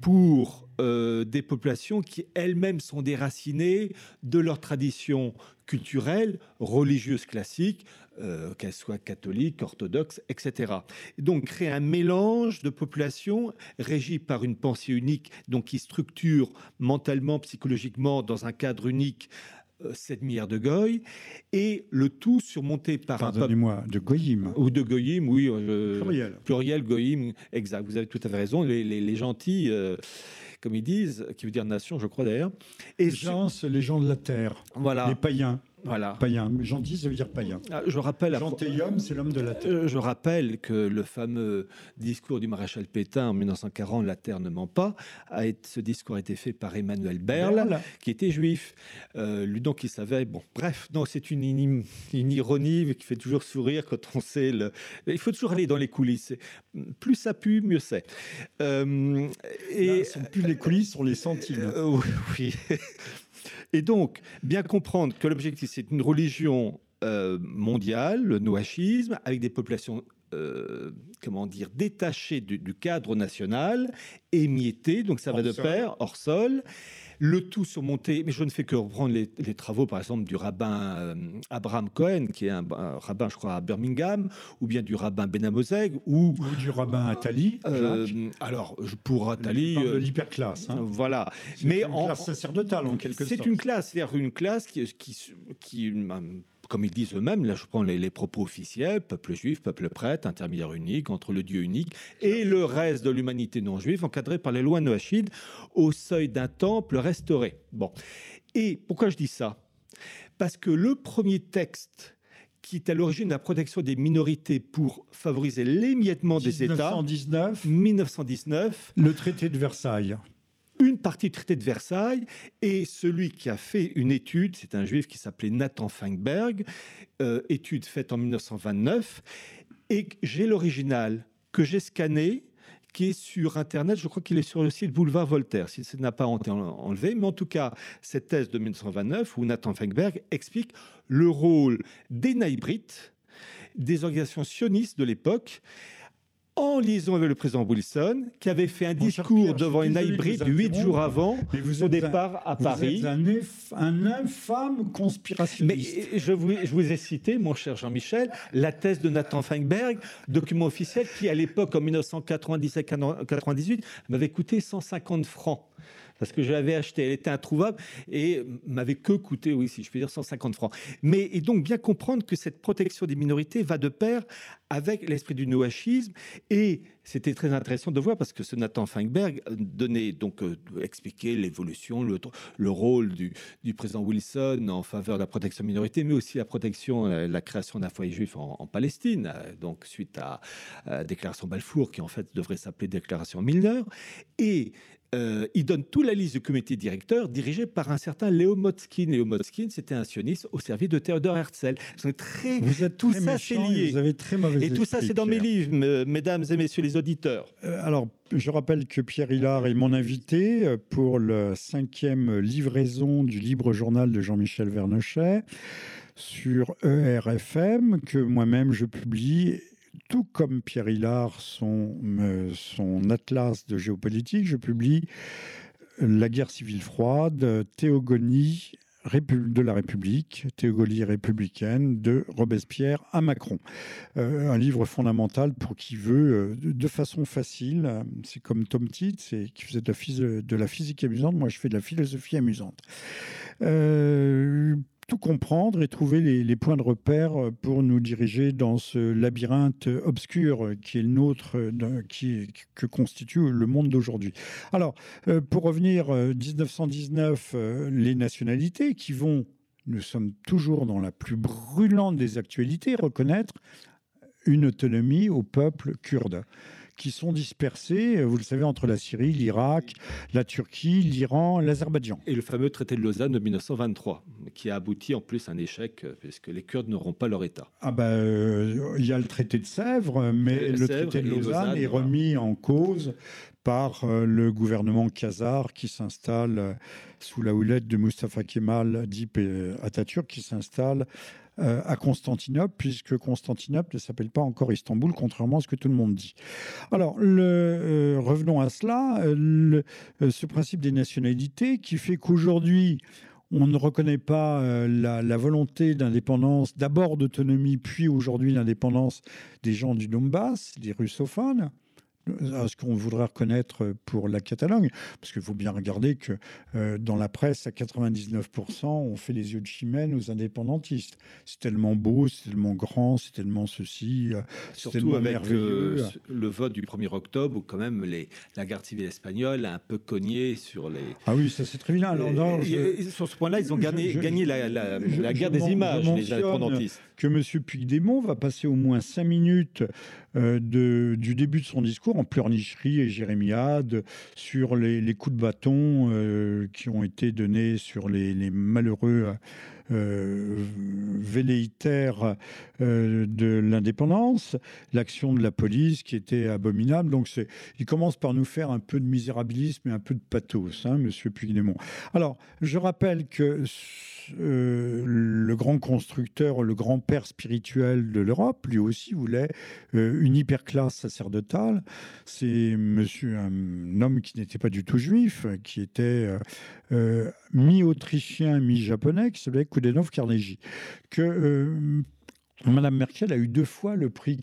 pour des populations qui elles-mêmes sont déracinées de leur tradition culturelle, religieuse classique, euh, qu'elles soient catholiques, orthodoxes, etc. donc créer un mélange de populations régies par une pensée unique, donc qui structure mentalement, psychologiquement dans un cadre unique 7 euh, milliards de goy, et le tout surmonté par Pardonnez-moi, de goyim. Ou de goyim, oui. pluriel. Pluriel, goyim, exact. Vous avez tout à fait raison. Les, gentils comme ils disent, qui veut dire nation, je crois d'ailleurs. Et gens, les gens de la terre. Voilà. Les païens. Voilà. Païen. Gentil, ça veut dire païen. Ah, je rappelle. Gentilhomme, c'est l'homme de la terre. Euh, je rappelle que le fameux discours du maréchal Pétain en 1940, La terre ne ment pas, a ce discours a été fait par Emmanuel Berle, qui était juif. Euh, lui, donc, il savait. Bon, bref, non, c'est une, une, ironie qui fait toujours sourire quand on sait. Le... Il faut toujours aller dans les coulisses. Plus ça pue, mieux c'est. Euh, et Là, plus les coulisses, sont les centimes. Euh, oui. Et donc, bien comprendre que l'objectif, c'est une religion euh, mondiale, le noachisme, avec des populations euh, comment dire, détachées du, cadre national, émiettées, donc ça va de pair, hors sol le tout surmonté, mais je ne fais que reprendre les, travaux, par exemple, du rabbin euh, Abraham Cohen, qui est un, rabbin, je crois, à Birmingham, ou bien du rabbin Benamozeg, ou, ou du rabbin Attali. Euh, alors, pour Attali. Euh, l'hyperclasse. Hein. Voilà. Mais une en, classe sacerdotale, en quelque sorte. C'est une classe, c'est-à-dire une classe qui, qui, qui comme ils disent eux-mêmes, là je prends les, propos officiels, peuple juif, peuple prêtre, intermédiaire unique entre le Dieu unique et le reste de l'humanité non juive, encadré par les lois noachides, au seuil d'un temple restauré. Bon. Et pourquoi je dis ça? Parce que le premier texte qui est à l'origine de la protection des minorités pour favoriser l'émiettement des États. 1919. Le traité de Versailles partie du traité de Versailles et celui qui a fait une étude, c'est un juif qui s'appelait Nathan Feinberg, euh, étude faite en 1929, et j'ai l'original que j'ai scanné, qui est sur Internet. Je crois qu'il est sur le site Boulevard Voltaire, si ça n'a pas été enlevé. Mais en tout cas, cette thèse de 1929, où Nathan Feinberg explique le rôle des naïbrites, des organisations sionistes de l'époque, en liaison avec le président Wilson, qui avait fait un discours devant une hybride huit jours avant son départ à Paris. Vous êtes un, infâme conspirationniste. Mais je vous, je vous ai cité, mon cher Jean-Michel, la thèse de Nathan Feinberg, document officiel qui, à l'époque, en 1997-98, m'avait coûté 150 francs parce que je l'avais acheté, elle était introuvable et m'avait que coûté, oui, si je puis dire, 150 francs. Mais et donc bien comprendre que cette protection des minorités va de pair avec l'esprit du noachisme et c'était très intéressant de voir parce que ce Nathan Feinberg donnait donc euh, expliquer l'évolution, le, le, rôle du, président Wilson en faveur de la protection des minorités, mais aussi la protection, euh, la création d'un foyer juif en, Palestine, euh, donc suite à la déclaration Balfour qui en fait devrait s'appeler déclaration Milner et euh, il donne toute la liste du comité directeur dirigé par un certain Léo Motzkin. Léo Motzkin, c'était un sioniste au service de Theodor Herzl. Vous êtes très, vous êtes tout ça, c'est lié. Vous avez très mauvais Et tout ça, c'est dans mes livres, mesdames et messieurs les auditeurs. Euh, alors, je rappelle que Pierre Hillard est mon invité euh, pour la cinquième livraison du libre journal de Jean-Michel Vernochet sur ERFM, que moi-même je publie tout comme Pierre Hillard, son, euh, son atlas de géopolitique, je publie La guerre civile froide, Théogonie de la République, Théogonie républicaine, de Robespierre à Macron. Euh, un livre fondamental pour qui veut, euh, de façon facile, c'est comme Tom Titz, qui faisait de la, de la, physique amusante, moi je fais de la philosophie amusante tout comprendre et trouver les, points de repère euh, pour nous diriger dans ce labyrinthe obscur qui est le nôtre, euh, qui, que constitue le monde d'aujourd'hui. Alors, euh, pour revenir, 1919, les nationalités qui vont, nous sommes toujours dans la plus brûlante des actualités, reconnaître une autonomie au peuple kurde qui sont dispersés, euh, vous le savez, entre la Syrie, l'Irak, la Turquie, l'Iran, l'Azerbaïdjan. Et le fameux traité de Lausanne de 1923, qui a abouti en plus à un échec, euh, puisque les Kurdes n'auront pas leur État. Ah ben, il y a le traité de Sèvres, mais le, traité de Lausanne, est remis en cause par le gouvernement khazar qui s'installe sous la houlette de Mustafa Kemal Dip Atatürk, qui s'installe euh, à Constantinople, puisque Constantinople ne s'appelle pas encore Istanbul, contrairement à ce que tout le monde dit. Alors, euh, revenons à cela, euh, ce principe des nationalités qui fait qu'aujourd'hui, on ne reconnaît pas la, la volonté d'indépendance, d'abord d'autonomie, puis aujourd'hui l'indépendance des gens du Donbass, des russophones à ce qu'on voudrait reconnaître pour la Catalogne, parce qu'il faut bien regarder que euh, dans la presse, à 99%, on fait les yeux de chimène aux indépendantistes. C'est tellement beau, c'est tellement grand, c'est tellement ceci, euh, surtout avec euh, le vote du 1er octobre, où quand même les, la garde civile espagnole a un peu cogné sur les. Ah oui, ça c'est très bien. Alors, Sur ce point-là, ils ont gagné, gagné la, la, guerre des images, les indépendantistes. Que M. Puigdemont va passer au moins cinq minutes de, du début de son discours en pleurnicherie et jérémiade sur les, coups de bâton euh, qui ont été donnés sur les, malheureux euh, euh, de l'indépendance, l'action de la police qui était abominable. Donc, c'est, il commence par nous faire un peu de misérabilisme et un peu de pathos, hein, Monsieur Puigdemont. Alors, je rappelle que euh, le grand constructeur, le grand père spirituel de l'Europe, lui aussi voulait euh, une hyperclasse sacerdotale. C'est monsieur, un homme qui n'était pas du tout juif, qui était mi-autrichien, mi-japonais, qui s'appelait Kudenov Carnegie, que Madame Merkel a eu deux fois le prix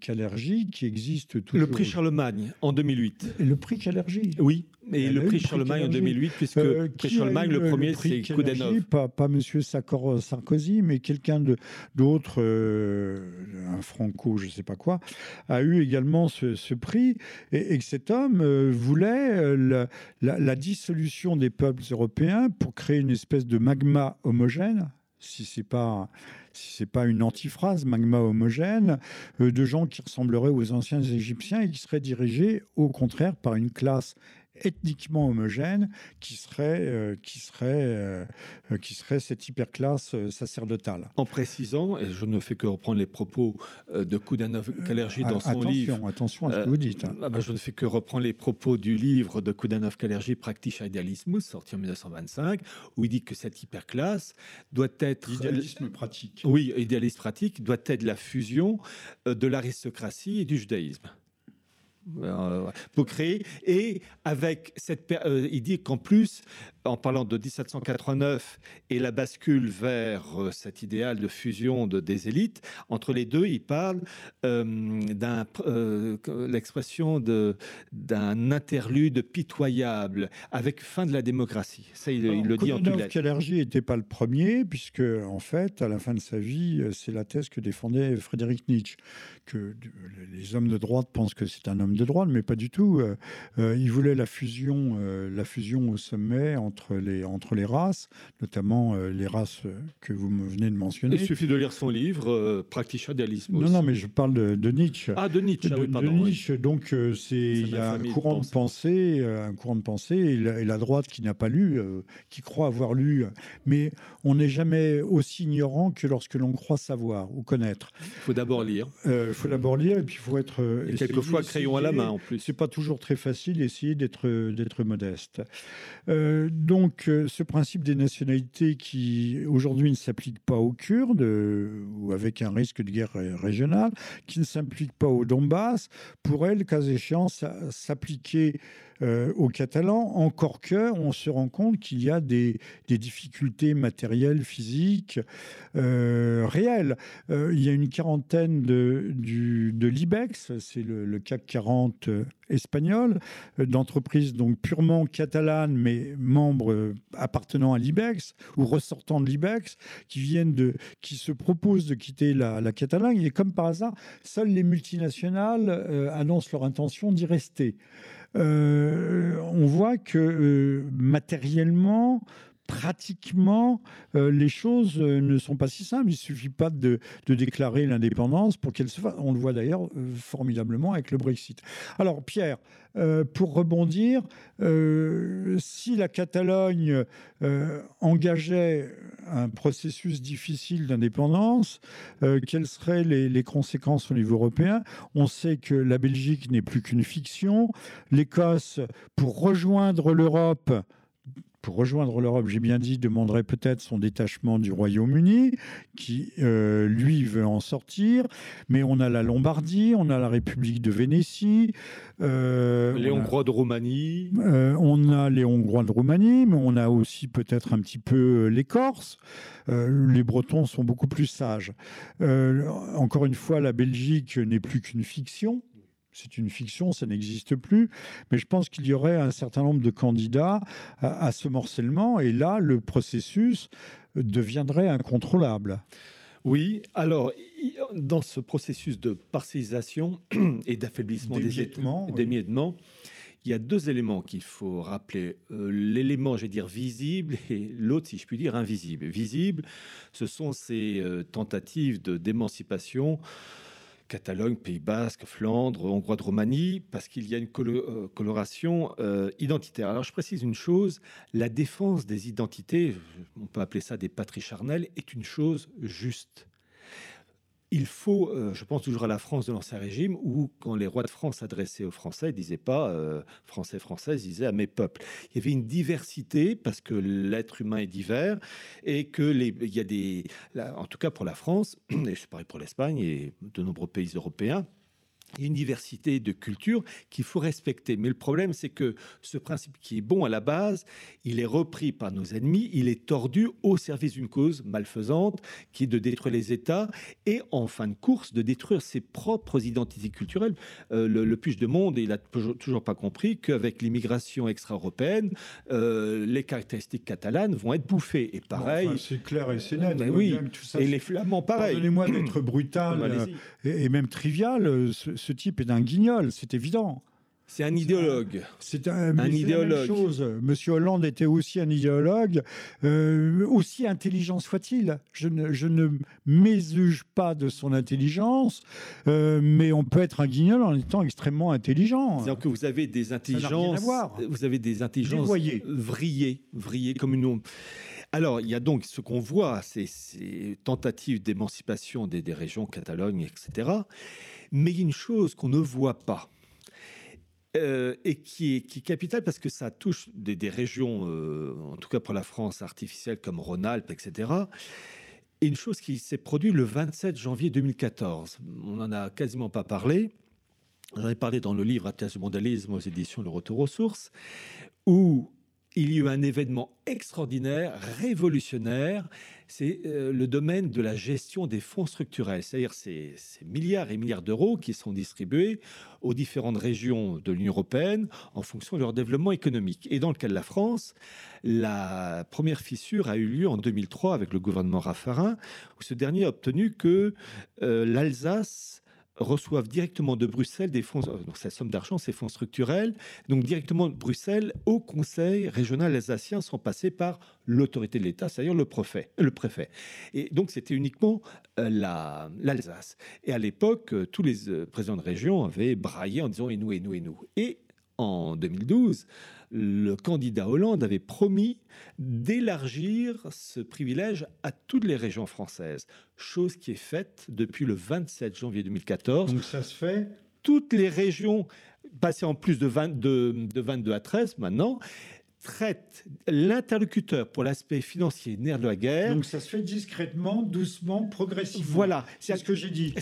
Calergie qui existe toujours. Le prix Charlemagne en 2008. Et le prix Calergie Oui, et le prix Charlemagne en 2008, puisque euh, prix Charlemagne, le premier, c'est Koudenov. Pas, pas Monsieur Sarkozy, mais quelqu'un d'autre, euh, un franco, je ne sais pas quoi, a eu également ce, prix. Et, que cet homme euh, voulait la, la dissolution des peuples européens pour créer une espèce de magma homogène si c'est pas si pas une antiphrase, magma homogène, euh, de gens qui ressembleraient aux anciens Égyptiens et qui seraient dirigés au contraire par une classe ethniquement homogène qui serait, euh, qui serait, euh, euh, qui serait cette hyperclasse sacerdotale. En précisant, et je ne fais que reprendre les propos de Koudanov Kalergi dans son livre. Attention à ce que vous dites. Hein. Ah bah, je ne fais que reprendre les propos du livre de Koudanov Kalergi, Praktische Idealismus, sorti en 1925, où il dit que cette hyperclasse doit être. Idéalisme pratique. Oui, idéalisme pratique doit être la fusion de l'aristocratie et du judaïsme. Euh, pour créer. Et avec cette, euh, il dit qu'en plus, en parlant de 1789 et la bascule vers euh, cet idéal de fusion de, des élites, entre les deux, il parle d'un l'expression de d'un interlude pitoyable avec fin de la démocratie. Ça, il, le dit en tout cas. n'était pas le premier, puisque en fait, à la fin de sa vie, c'est la thèse que défendait Frédéric Nietzsche, que les hommes de droite pensent que c'est un homme de droite, mais pas du tout. Euh, euh, il voulait la fusion, euh, la fusion au sommet entre les, entre les races, notamment les races que vous me venez de mentionner. Il suffit de lire son livre, Practice Idealisme. Non, non, mais je parle de, Nietzsche. Ah, de Nietzsche, ah de, Nietzsche. Donc, c'est il y a un courant de, pensée, un courant de pensée, et la, droite qui n'a pas lu, qui croit avoir lu, mais on n'est jamais aussi ignorant que lorsque l'on croit savoir ou connaître. Il faut d'abord lire. Il faut d'abord lire, et puis il faut être. Et quelquefois, crayon à la main en plus. C'est pas toujours très facile d'essayer d'être d'être modeste. Euh, donc, euh, ce principe des nationalités qui aujourd'hui ne s'applique pas aux Kurdes ou avec un risque de guerre régionale, qui ne s'applique pas au Donbass, pourrait, le cas échéant, s'appliquer euh, aux Catalans, encore que on se rend compte qu'il y a des, difficultés matérielles, physiques, euh, réelles. Euh, il y a une quarantaine de, du, de l'IBEX, c'est le, CAC 40 espagnol, d'entreprises donc purement catalanes, mais membres appartenant à l'IBEX ou ressortant de l'IBEX, qui viennent de, qui se proposent de quitter la, la Catalogne. Et comme par hasard, seules les multinationales annoncent leur intention d'y rester. Euh, on voit que euh, matériellement, pratiquement, euh, les choses ne sont pas si simples. Il ne suffit pas de, déclarer l'indépendance pour qu'elle se fasse. On le voit d'ailleurs formidablement avec le Brexit. Alors, Pierre, pour rebondir, si la Catalogne engageait un processus difficile d'indépendance, quelles seraient les, conséquences au niveau européen? On sait que la Belgique n'est plus qu'une fiction. L'Écosse, pour rejoindre l'Europe, pour rejoindre l'Europe, j'ai bien dit, demanderait peut-être son détachement du Royaume-Uni, qui, euh, lui, veut en sortir. Mais on a la Lombardie, on a la République de Vénétie. Euh, les Hongrois de Roumanie. Euh, on a les Hongrois de Roumanie, mais on a aussi peut-être un petit peu les Corses. les Bretons sont beaucoup plus sages. encore une fois, la Belgique n'est plus qu'une fiction c'est une fiction, ça n'existe plus. Mais je pense qu'il y aurait un certain nombre de candidats à, ce morcellement, et là, le processus deviendrait incontrôlable. Oui, alors dans ce processus de parcellisation et d'affaiblissement des émiettements, il y a deux éléments qu'il faut rappeler. Euh, l'élément, je vais dire, visible et l'autre, si je puis dire, invisible. Visible, ce sont ces euh, tentatives d'émancipation Catalogne, Pays Basque, Flandre, Hongrois de Roumanie, parce qu'il y a une euh, coloration euh, identitaire. Alors je précise une chose, la défense des identités, on peut appeler ça des patries charnelles, est une chose juste il faut, euh, je pense toujours à la France de l'Ancien Régime, où quand les rois de France s'adressaient aux Français, ils disaient pas euh, Français, Français, ils disaient à mes peuples. Il y avait une diversité, parce que l'être humain est divers, et que les, il y a des, en tout cas pour la France, et c'est pareil pour l'Espagne et de nombreux pays européens, une diversité de cultures qu'il faut respecter. Mais le problème, c'est que ce principe qui est bon à la base, il est repris par nos ennemis, il est tordu au service d'une cause malfaisante qui est de détruire les États et en fin de course de détruire ses propres identités culturelles. Euh, le, le Puge de Monde, il n'a toujours pas compris qu'avec l'immigration extra-européenne, euh, les caractéristiques catalanes vont être bouffées. Et pareil. c'est clair et c'est net. Ben oui, et les Flamands, pareil. Pardonnez-moi d'être brutal euh, et, même trivial. ce type est d'un guignol, c'est évident. C'est un idéologue. C'est un, idéologue. chose. Monsieur Hollande était aussi un idéologue, euh, aussi intelligent soit-il. Je ne, je ne mésuge pas de son intelligence, euh, mais on peut être un guignol en étant extrêmement intelligent. C'est-à-dire que vous avez des intelligences, vous avez des intelligences vrillées, vrillées comme une alors, il y a donc ce qu'on voit, ces, ces tentatives d'émancipation des, des régions, Catalogne, etc. Mais il y a une chose qu'on ne voit pas, euh, et qui est, qui capitale parce que ça touche des, régions, euh, en tout cas pour la France, artificielles comme Rhône-Alpes, etc. Et une chose qui s'est produite le 27 janvier 2014. On n'en a quasiment pas parlé. J'en ai parlé dans le livre Atlas du mondialisme aux éditions Le Retour aux sources, où il y a eu un événement extraordinaire, révolutionnaire, c'est euh, le domaine de la gestion des fonds structurels, c'est-à-dire ces, milliards et milliards d'euros qui sont distribués aux différentes régions de l'Union européenne en fonction de leur développement économique. Et dans le cas de la France, la première fissure a eu lieu en 2003 avec le gouvernement Raffarin, où ce dernier a obtenu que euh, l'Alsace reçoivent directement de Bruxelles des fonds, euh, donc cette somme d'argent, ces fonds structurels, donc directement de Bruxelles au Conseil régional alsacien sans passer par l'autorité de l'État, c'est-à-dire le préfet. Et donc c'était uniquement euh, l'Alsace. et à l'époque, euh, tous les présidents de région avaient braillé en disant et nous, et nous, et nous. Et en 2012, le candidat Hollande avait promis d'élargir ce privilège à toutes les régions françaises, chose qui est faite depuis le 27 janvier 2014. Donc ça se fait Toutes les régions, passées en plus de, de 22 à 13 maintenant, traite l'interlocuteur pour l'aspect financier nerf de la guerre. Donc ça se fait discrètement, doucement, progressivement. Voilà, c'est ce que j'ai dit.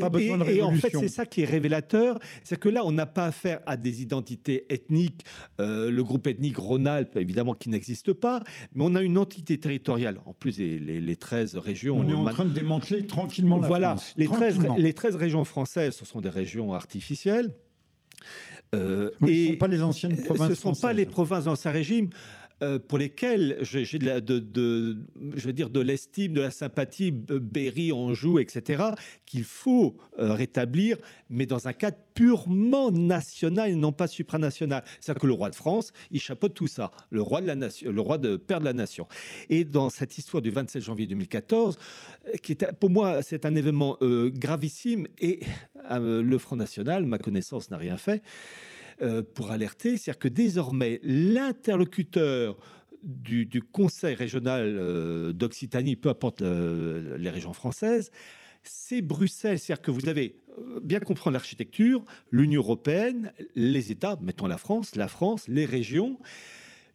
pas besoin de et en fait, c'est ça qui est révélateur, c'est que là, on n'a pas affaire à des identités ethniques. Euh, le groupe ethnique Rhône-Alpes, évidemment, qui n'existe pas, mais on a une entité territoriale. En plus, les, les, 13 régions. On est en train de démanteler tranquillement la voilà, France. Les, 13, les 13 régions françaises, ce sont des régions artificielles. Euh, et ce ne sont pas les anciennes provinces. Ce ne sont pas les provinces d'Ancien Régime euh, pour lesquelles j'ai de, je veux dire, de l'estime, de la sympathie, Berry, Anjou, etc., qu'il faut euh, rétablir, mais dans un cadre purement national non pas supranational. C'est-à-dire que le roi de France, il chapeaute tout ça, le roi de la nation, le roi de père de la nation. Et dans cette histoire du 27 janvier 2014, qui est pour moi c'est un événement gravissime et le Front National, ma connaissance n'a rien fait. Euh, pour alerter, c'est-à-dire que désormais l'interlocuteur du, Conseil régional euh, d'Occitanie, peu importe les régions françaises, c'est Bruxelles. C'est-à-dire que vous avez euh, bien comprendre l'architecture, l'Union européenne, les États, mettons la France, la France, les régions.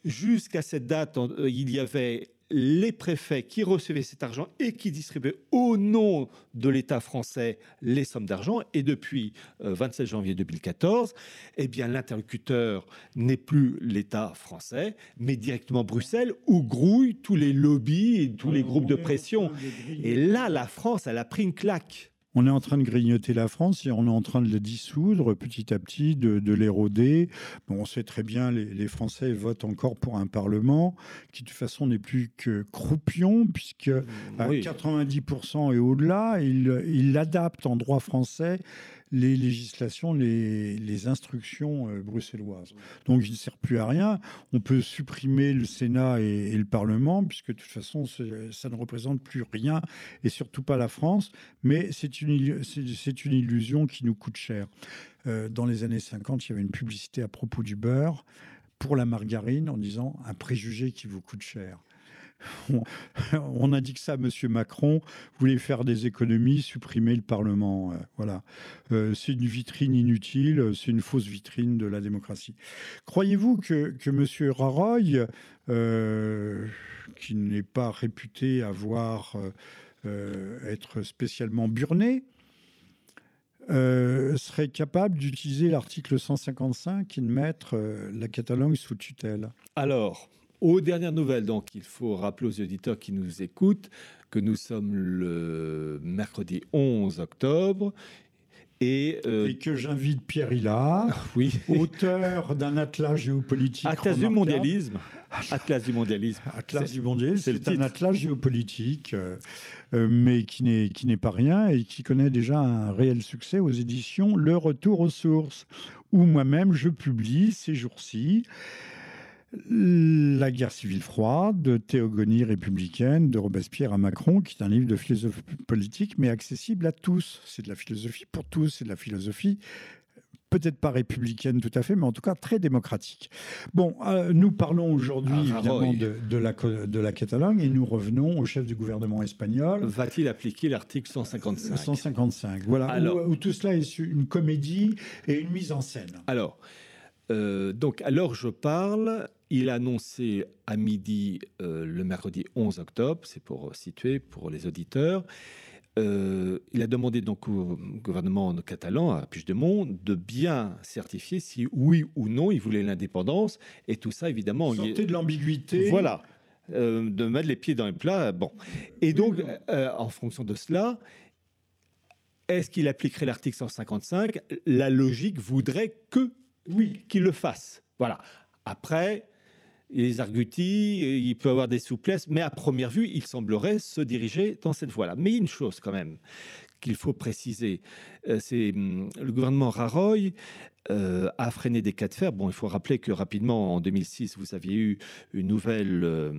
Jusqu'à cette date, il y avait les préfets qui recevaient cet argent et qui distribuaient au nom de l'État français les sommes d'argent. Et depuis 27 euh, janvier 2014, eh bien, l'interlocuteur n'est plus l'État français, mais directement Bruxelles, où grouillent tous les lobbies et tous les groupes de pression. Et là, la France, elle a pris une claque on est en train de grignoter la France et on est en train de la dissoudre petit à petit, de, l'éroder. Bon, on sait très bien, les, les, Français votent encore pour un Parlement qui de toute façon n'est plus que croupion, puisque à 90% et au-delà, il l'adapte en droit français les législations, les, instructions euh, bruxelloises. Donc il ne sert plus à rien. On peut supprimer le Sénat et, le Parlement, puisque de toute façon, ça ne représente plus rien, et surtout pas la France. Mais c'est une, illusion qui nous coûte cher. Euh, dans les années 50, il y avait une publicité à propos du beurre pour la margarine en disant un préjugé qui vous coûte cher. on, a dit que ça à M. Macron, voulait faire des économies, supprimer le Parlement. Euh, voilà. Euh, c'est une vitrine inutile, c'est une fausse vitrine de la démocratie. Croyez-vous que, que M. Raroy, euh, qui n'est pas réputé avoir être spécialement burné, serait capable d'utiliser l'article 155 et de mettre la Catalogne sous tutelle? Alors, aux dernières nouvelles, donc, il faut rappeler aux auditeurs qui nous écoutent que nous sommes le mercredi 11 octobre. Euh, et, que j'invite Pierre Hillard, oui. auteur d'un atlas géopolitique. Atlas du mondialisme. Atlas du mondialisme. Atlas du mondialisme, c'est un atlas géopolitique, euh, euh, mais qui n'est pas rien et qui connaît déjà un réel succès aux éditions Le Retour aux sources, où moi-même je publie ces jours-ci la guerre civile froide, Théogonie républicaine, de Robespierre à Macron, qui est un livre de philosophie politique, mais accessible à tous. C'est de la philosophie pour tous, c'est de la philosophie peut-être pas républicaine tout à fait, mais en tout cas très démocratique. Bon, euh, nous parlons aujourd'hui ah, évidemment de, la, de la Catalogne et nous revenons au chef du gouvernement espagnol. Va-t-il appliquer l'article 155 155, voilà, où, tout cela est une comédie et une mise en scène. Alors, euh, donc, alors je parle, il a annoncé à midi euh, le mercredi 11 octobre, c'est pour situer pour les auditeurs. Euh, il a demandé donc au gouvernement catalan, à Puigdemont, de bien certifier si oui ou non il voulait l'indépendance. Et tout ça, évidemment. Sortez de l'ambiguïté. Voilà. Euh, de mettre les pieds dans les plats. Bon. Et donc, en fonction de cela, est-ce qu'il appliquerait l'article 155 La logique voudrait que oui, qu'il le fasse. Voilà. Après, les arguties, il peut avoir des souplesses, mais à première vue, il semblerait se diriger dans cette voie-là. Mais une chose quand même qu'il faut préciser, euh, c'est hum, le gouvernement Raroy euh, a freiné des cas de fer. Bon, il faut rappeler que rapidement, en 2006, vous aviez eu une nouvelle euh,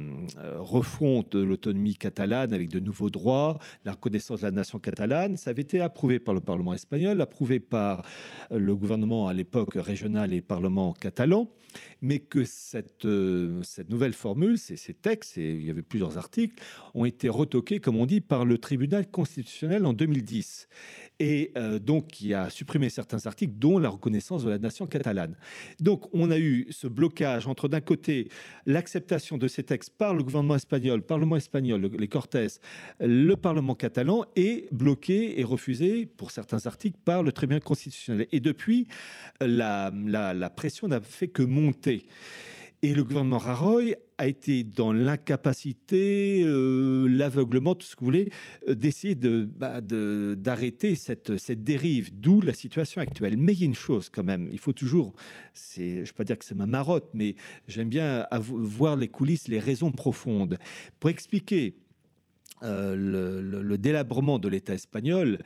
refonte de l'autonomie catalane avec de nouveaux droits, la reconnaissance de la nation catalane. Ça avait été approuvé par le Parlement espagnol, approuvé par le gouvernement à l'époque régional et Parlement catalan, mais que cette, cette nouvelle formule, ces, ces textes, et il y avait plusieurs articles, ont été retoqués, comme on dit, par le tribunal constitutionnel en 2010 et euh, donc qui a supprimé certains articles, dont la reconnaissance de la nation catalane. Donc on a eu ce blocage entre d'un côté l'acceptation de ces textes par le gouvernement espagnol, le Parlement espagnol, les Cortés, le Parlement catalan, et bloqué et refusé pour certains articles par le tribunal constitutionnel. Et depuis, la pression n'a fait que monter. Et le gouvernement Raroy a été dans l'incapacité, euh, l'aveuglement, tout ce que vous voulez, euh, d'essayer bah, de, d'arrêter cette, cette dérive, d'où la situation actuelle. Mais il y a une chose quand même, il faut toujours, c'est, je ne vais pas dire que c'est ma marotte, mais j'aime bien voir les coulisses, les raisons profondes. Pour expliquer euh, le, le, délabrement de l'État espagnol,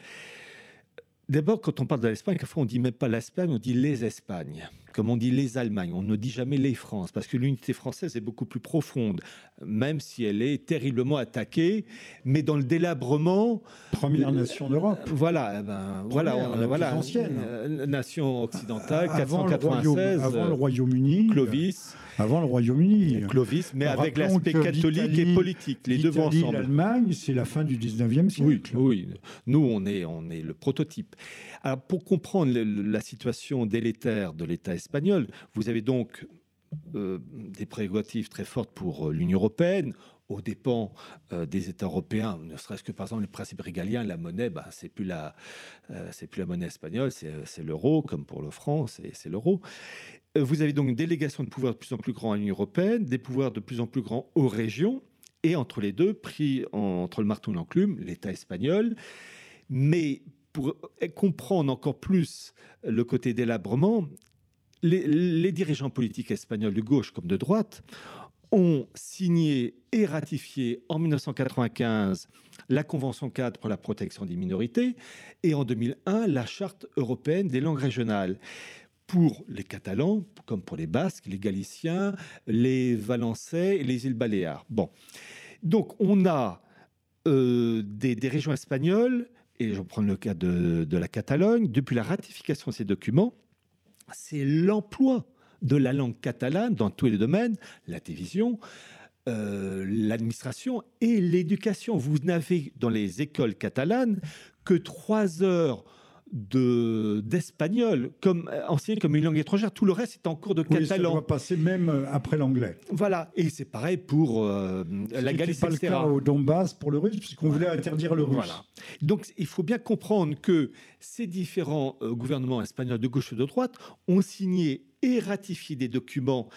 D'abord, quand on parle de l'Espagne, parfois on dit même pas l'Espagne, on dit les Espagnes comme on dit les Allemagnes, on ne dit jamais les France, parce que l'unité française est beaucoup plus profonde, même si elle est terriblement attaquée, mais dans le délabrement. Première nation d'Europe. Voilà, eh ben, voilà, voilà, ancienne. Euh, nation occidentale, avant 496. avant le Royaume-Uni. Clovis. Avant le Royaume-Uni. Clovis, mais avec l'aspect catholique et politique, les deux ensemble. L'Allemagne, c'est la fin du 19e siècle. Oui, oui. Nous, on est, on est le prototype. Alors, pour comprendre la situation délétère de l'État espagnol, vous avez donc euh, des prérogatives très fortes pour euh, l'Union européenne, aux dépens euh, des États européens, ne serait-ce que par exemple les principes régaliens, la monnaie, bah, c'est plus la, plus la monnaie espagnole, c'est l'euro, comme pour le franc, c'est l'euro. Vous avez donc une délégation de pouvoirs de plus en plus grand à l'Union européenne, des pouvoirs de plus en plus grands aux régions, et entre les deux, pris entre le marteau et l'enclume, l'État espagnol. Mais pour comprendre encore plus le côté délabrement, les, dirigeants politiques espagnols de gauche comme de droite ont signé et ratifié en 1995 la Convention cadre pour la protection des minorités et en 2001 la Charte européenne des langues régionales. Pour les Catalans, comme pour les Basques, les Galiciens, les Valençais et les îles Baléares. Bon. Donc on a euh, des, des régions espagnoles et je prends le cas de, la Catalogne, depuis la ratification de ces documents, c'est l'emploi de la langue catalane dans tous les domaines, la télévision, euh, l'administration et l'éducation. Vous n'avez dans les écoles catalanes que trois heures d'espagnol comme enseigné comme une langue étrangère. Tout le reste est en cours de catalan. Ça doit passer même après l'anglais. Voilà, et c'est pareil pour la Galice, pas le cas au Donbass pour le russe, puisqu'on voulait interdire le russe. Voilà. Donc il faut bien comprendre que ces différents gouvernements espagnols de gauche et de droite ont signé et ratifié des documents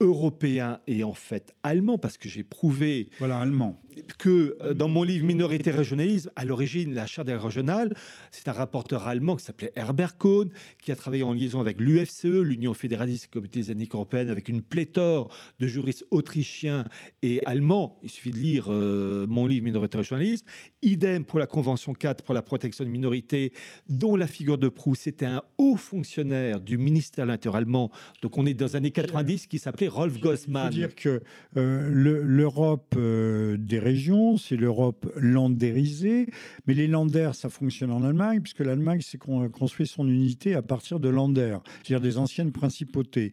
européens et en fait allemands, parce que j'ai prouvé voilà, allemand que euh, dans mon livre Minorité régionalisme, à l'origine, la charte des régionales, c'est un rapporteur allemand qui s'appelait Herbert Kohn, qui a travaillé en liaison avec l'UFCE, l'Union fédéraliste des communautés ethniques européennes, avec une pléthore de juristes autrichiens et allemands. Il suffit de lire euh, mon livre Minorité régionalisme. Idem pour la Convention 4 pour la protection des minorités, dont la figure de proue, c'était un haut fonctionnaire du ministère de l'Intérieur allemand. Donc on est dans les années 90 qui s'appelait Rolf Gossmann. Il faut dire que euh, l'Europe des c'est l'Europe landérisée. Mais les landers, ça fonctionne en Allemagne, puisque l'Allemagne s'est construit son unité à partir de landers, c'est-à-dire des anciennes principautés.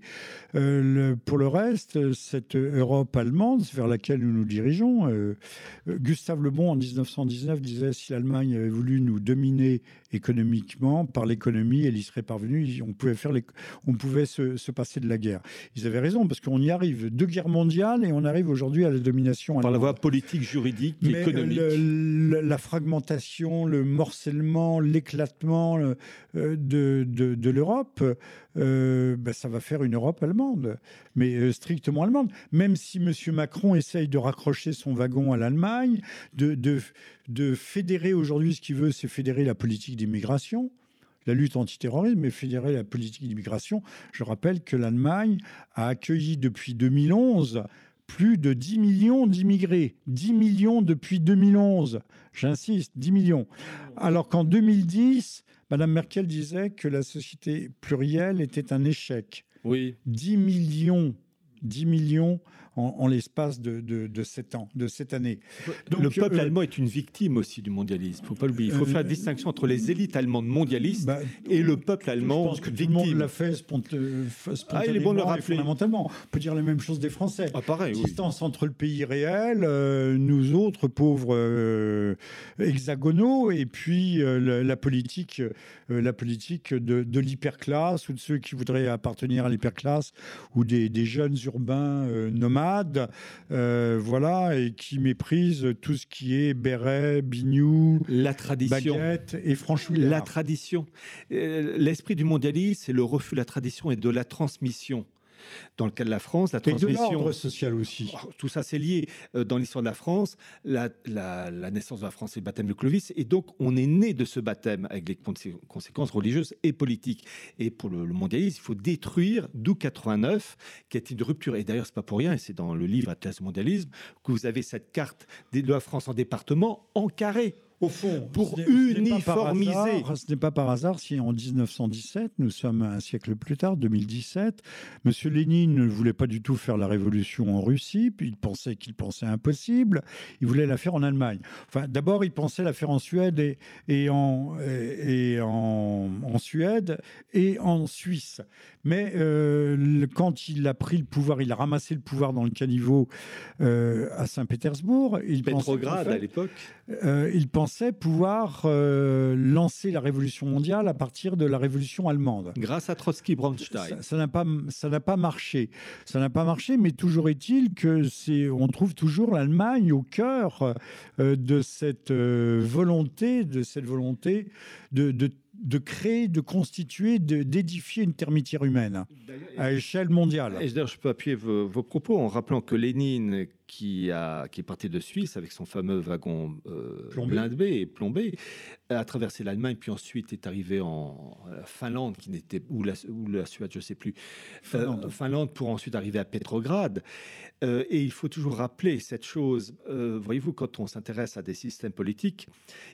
Euh, pour le reste, cette Europe allemande vers laquelle nous nous dirigeons, euh, Gustave Le Bon en 1919 disait si l'Allemagne avait voulu nous dominer économiquement, par l'économie, elle y serait parvenue, on pouvait, faire les, on pouvait se, se, passer de la guerre. Ils avaient raison, parce qu'on y arrive. Deux guerres mondiales et on arrive aujourd'hui à la domination. Par la voie politique juridique, économique. la fragmentation, le morcellement, l'éclatement euh, de, de, l'Europe, euh, ben, ça va faire une Europe allemande, mais euh, strictement allemande. Même si M. Macron essaye de raccrocher son wagon à l'Allemagne, de, de, de fédérer aujourd'hui ce qu'il veut, c'est fédérer la politique d'immigration la lutte antiterroriste, mais fédérer la politique d'immigration. Je rappelle que l'Allemagne a accueilli depuis 2011 plus de 10 millions d'immigrés. 10 millions depuis 2011. J'insiste, 10 millions. Alors qu'en 2010, Mme Merkel disait que la société plurielle était un échec. Oui. 10 millions, 10 millions en, l'espace de, de, sept ans, de cette année. Donc, le peuple euh, allemand est une victime aussi du mondialisme. Il faut pas l'oublier. Il faut faire la euh, distinction entre les élites allemandes mondialistes bah, et le peuple allemand. Je pense que tout le monde l'a fait spontanément. Ah, il est bon de le rappeler. Fondamentalement, on peut dire la même chose des Français. Ah, pareil. Distance entre le pays réel, euh, nous autres pauvres hexagonaux, et puis la, politique, la politique de, de l'hyperclasse ou de ceux qui voudraient appartenir à l'hyperclasse ou des, des jeunes urbains nomades euh, voilà, et qui méprise tout ce qui est béret, bignou, la tradition, baguette et franchouillard. La tradition. Euh, l'esprit du mondialisme, c'est le refus de la tradition et de la transmission. Dans le cas de la France, la transmission. Et de l'ordre social aussi. Oh, tout ça, c'est lié. Euh, dans l'histoire de la France, la, naissance de la France, c'est le baptême de Clovis. Et donc, on est né de ce baptême avec des conséquences religieuses et politiques. Et pour le, mondialisme, il faut détruire, d'où 89, qui est une rupture. Et d'ailleurs, c'est pas pour rien, et c'est dans le livre Atlas mondialisme, que vous avez cette carte de la France en département en carré au fond, pour uniformiser. Ce n'est pas, par hasard si en 1917, nous sommes un siècle plus tard, 2017, M. Lénine ne voulait pas du tout faire la révolution en Russie, puis il pensait qu'il pensait impossible, il voulait la faire en Allemagne. Enfin, d'abord, il pensait la faire en Suède et, et, en, et en, en, Suède et en Suisse. Mais euh, quand il a pris le pouvoir, il a ramassé le pouvoir dans le caniveau euh, à Saint-Pétersbourg. Pétrograd à l'époque. Euh, il pensait pouvoir lancer la révolution mondiale à partir de la révolution allemande. Grâce à Trotsky-Bronstein. Ça n'a pas, ça n'a pas marché. Ça n'a pas marché, mais toujours est-il que c'est, on trouve toujours l'Allemagne au cœur de cette volonté, de cette volonté de, de de créer, de constituer, d'édifier une termitière humaine à échelle mondiale. Et je peux appuyer vos, vos propos en rappelant que Lénine, qui, a, qui est parti de Suisse avec son fameux wagon euh, blindé et plombé, a traversé l'Allemagne, puis ensuite est arrivé en Finlande, qui n'était ou la, ou la Suède, je ne sais plus, euh, Finlande. pour ensuite arriver à Petrograd. Euh, et il faut toujours rappeler cette chose. Voyez-vous, quand on s'intéresse à des systèmes politiques,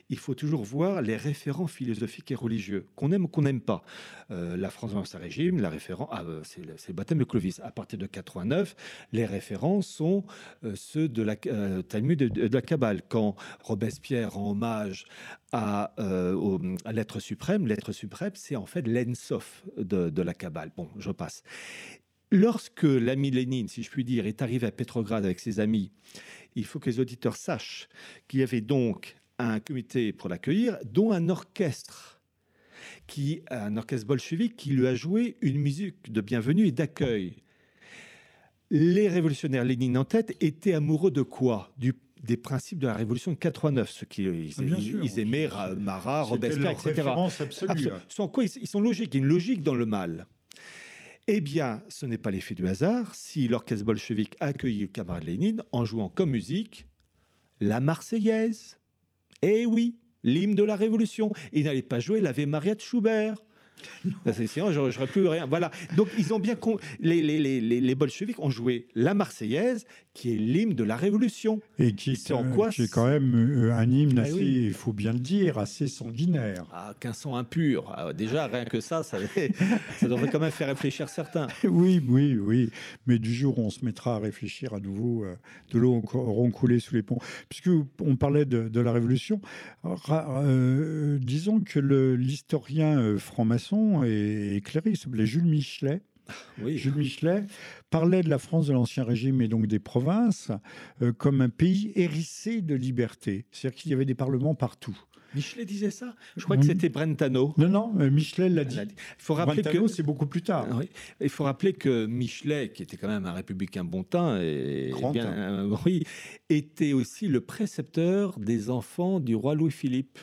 il faut toujours voir les référents philosophiques et religieux, qu'on aime ou qu'on n'aime pas. la France dans sa régime, la référent, ah, c'est le, baptême de Clovis. À partir de 89, les références sont ceux de la euh, Talmud de, la Kabbale. Quand Robespierre rend hommage à, euh, l'être suprême, l'être suprême, c'est en fait l'ensof de, de la Kabbale. Bon, je passe. Lorsque l'ami Lénine, si je puis dire, est arrivé à Petrograd avec ses amis, il faut que les auditeurs sachent qu'il y avait donc un comité pour l'accueillir, dont un orchestre qui, un orchestre bolchevique qui lui a joué une musique de bienvenue et d'accueil. Les révolutionnaires Lénine en tête étaient amoureux de quoi? Du, Des principes de la révolution de 89, ce qu'ils Ah, bien sûr. ils aimaient Marat, Robespierre, etc. Ils quoi Ils sont logiques. Il y a une logique dans le mal. Eh bien, ce n'est pas l'effet du hasard si l'orchestre bolchevique a accueilli le camarade Lénine en jouant comme musique la Marseillaise. Eh oui, l'hymne de la Révolution. Il n'allait pas jouer l'Ave Maria de Schubert. Que Sinon, j'aurais plus rien. Voilà. Donc, ils ont bien. con- Les, les, les, les, bolcheviks ont joué la Marseillaise, qui est l'hymne de la Révolution. Et qui, C'est en euh, quoi qui est quand même euh, un hymne Ah assez, oui. il faut bien le dire, assez sanguinaire. Ah, qu'un sang impur. Ah, déjà, rien que ça, ça, ça devrait quand même faire réfléchir certains. Oui, oui, oui. Mais du jour où on se mettra à réfléchir à nouveau, euh, de l'eau auront coulé sous les ponts. Puisque on parlait de, de la Révolution, ra- euh, disons que l'historien franc-maçon et éclairé, il s'appelait Jules Michelet, Oui. Jules Michelet parlait de la France de l'Ancien Régime et donc des provinces euh, comme un pays hérissé de liberté. C'est-à-dire qu'il y avait des parlements partout. Michelet disait ça? Je crois que Oui. c'était Brentano. Non, non, euh, Michelet l'a dit. Il faut rappeler Brentano, que c'est beaucoup plus tard. Ah oui. Il faut rappeler que Michelet, qui était quand même un républicain bon teint, et Grand bien, teint. euh, oui, était aussi le précepteur des enfants du roi Louis-Philippe.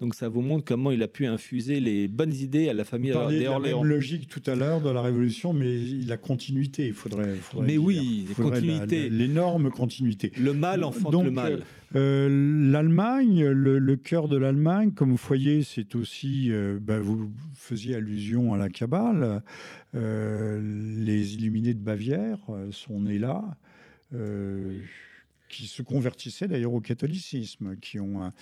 Donc ça vous montre comment il a pu infuser les bonnes idées à la famille Vous parliez des de la Orléans. même logique tout à l'heure de la Révolution, mais la continuité, il faudrait. faudrait Mais dire. oui, Il faudrait la- continuité. la- L'énorme continuité. Le mal enfante Donc, le mal. Euh, L'Allemagne, le, le cœur de l'Allemagne, comme vous voyez, c'est aussi, euh, ben, vous faisiez allusion à la Kabbale, euh, les illuminés de Bavière euh, sont nés là, euh, qui se convertissaient d'ailleurs au catholicisme, qui ont, un-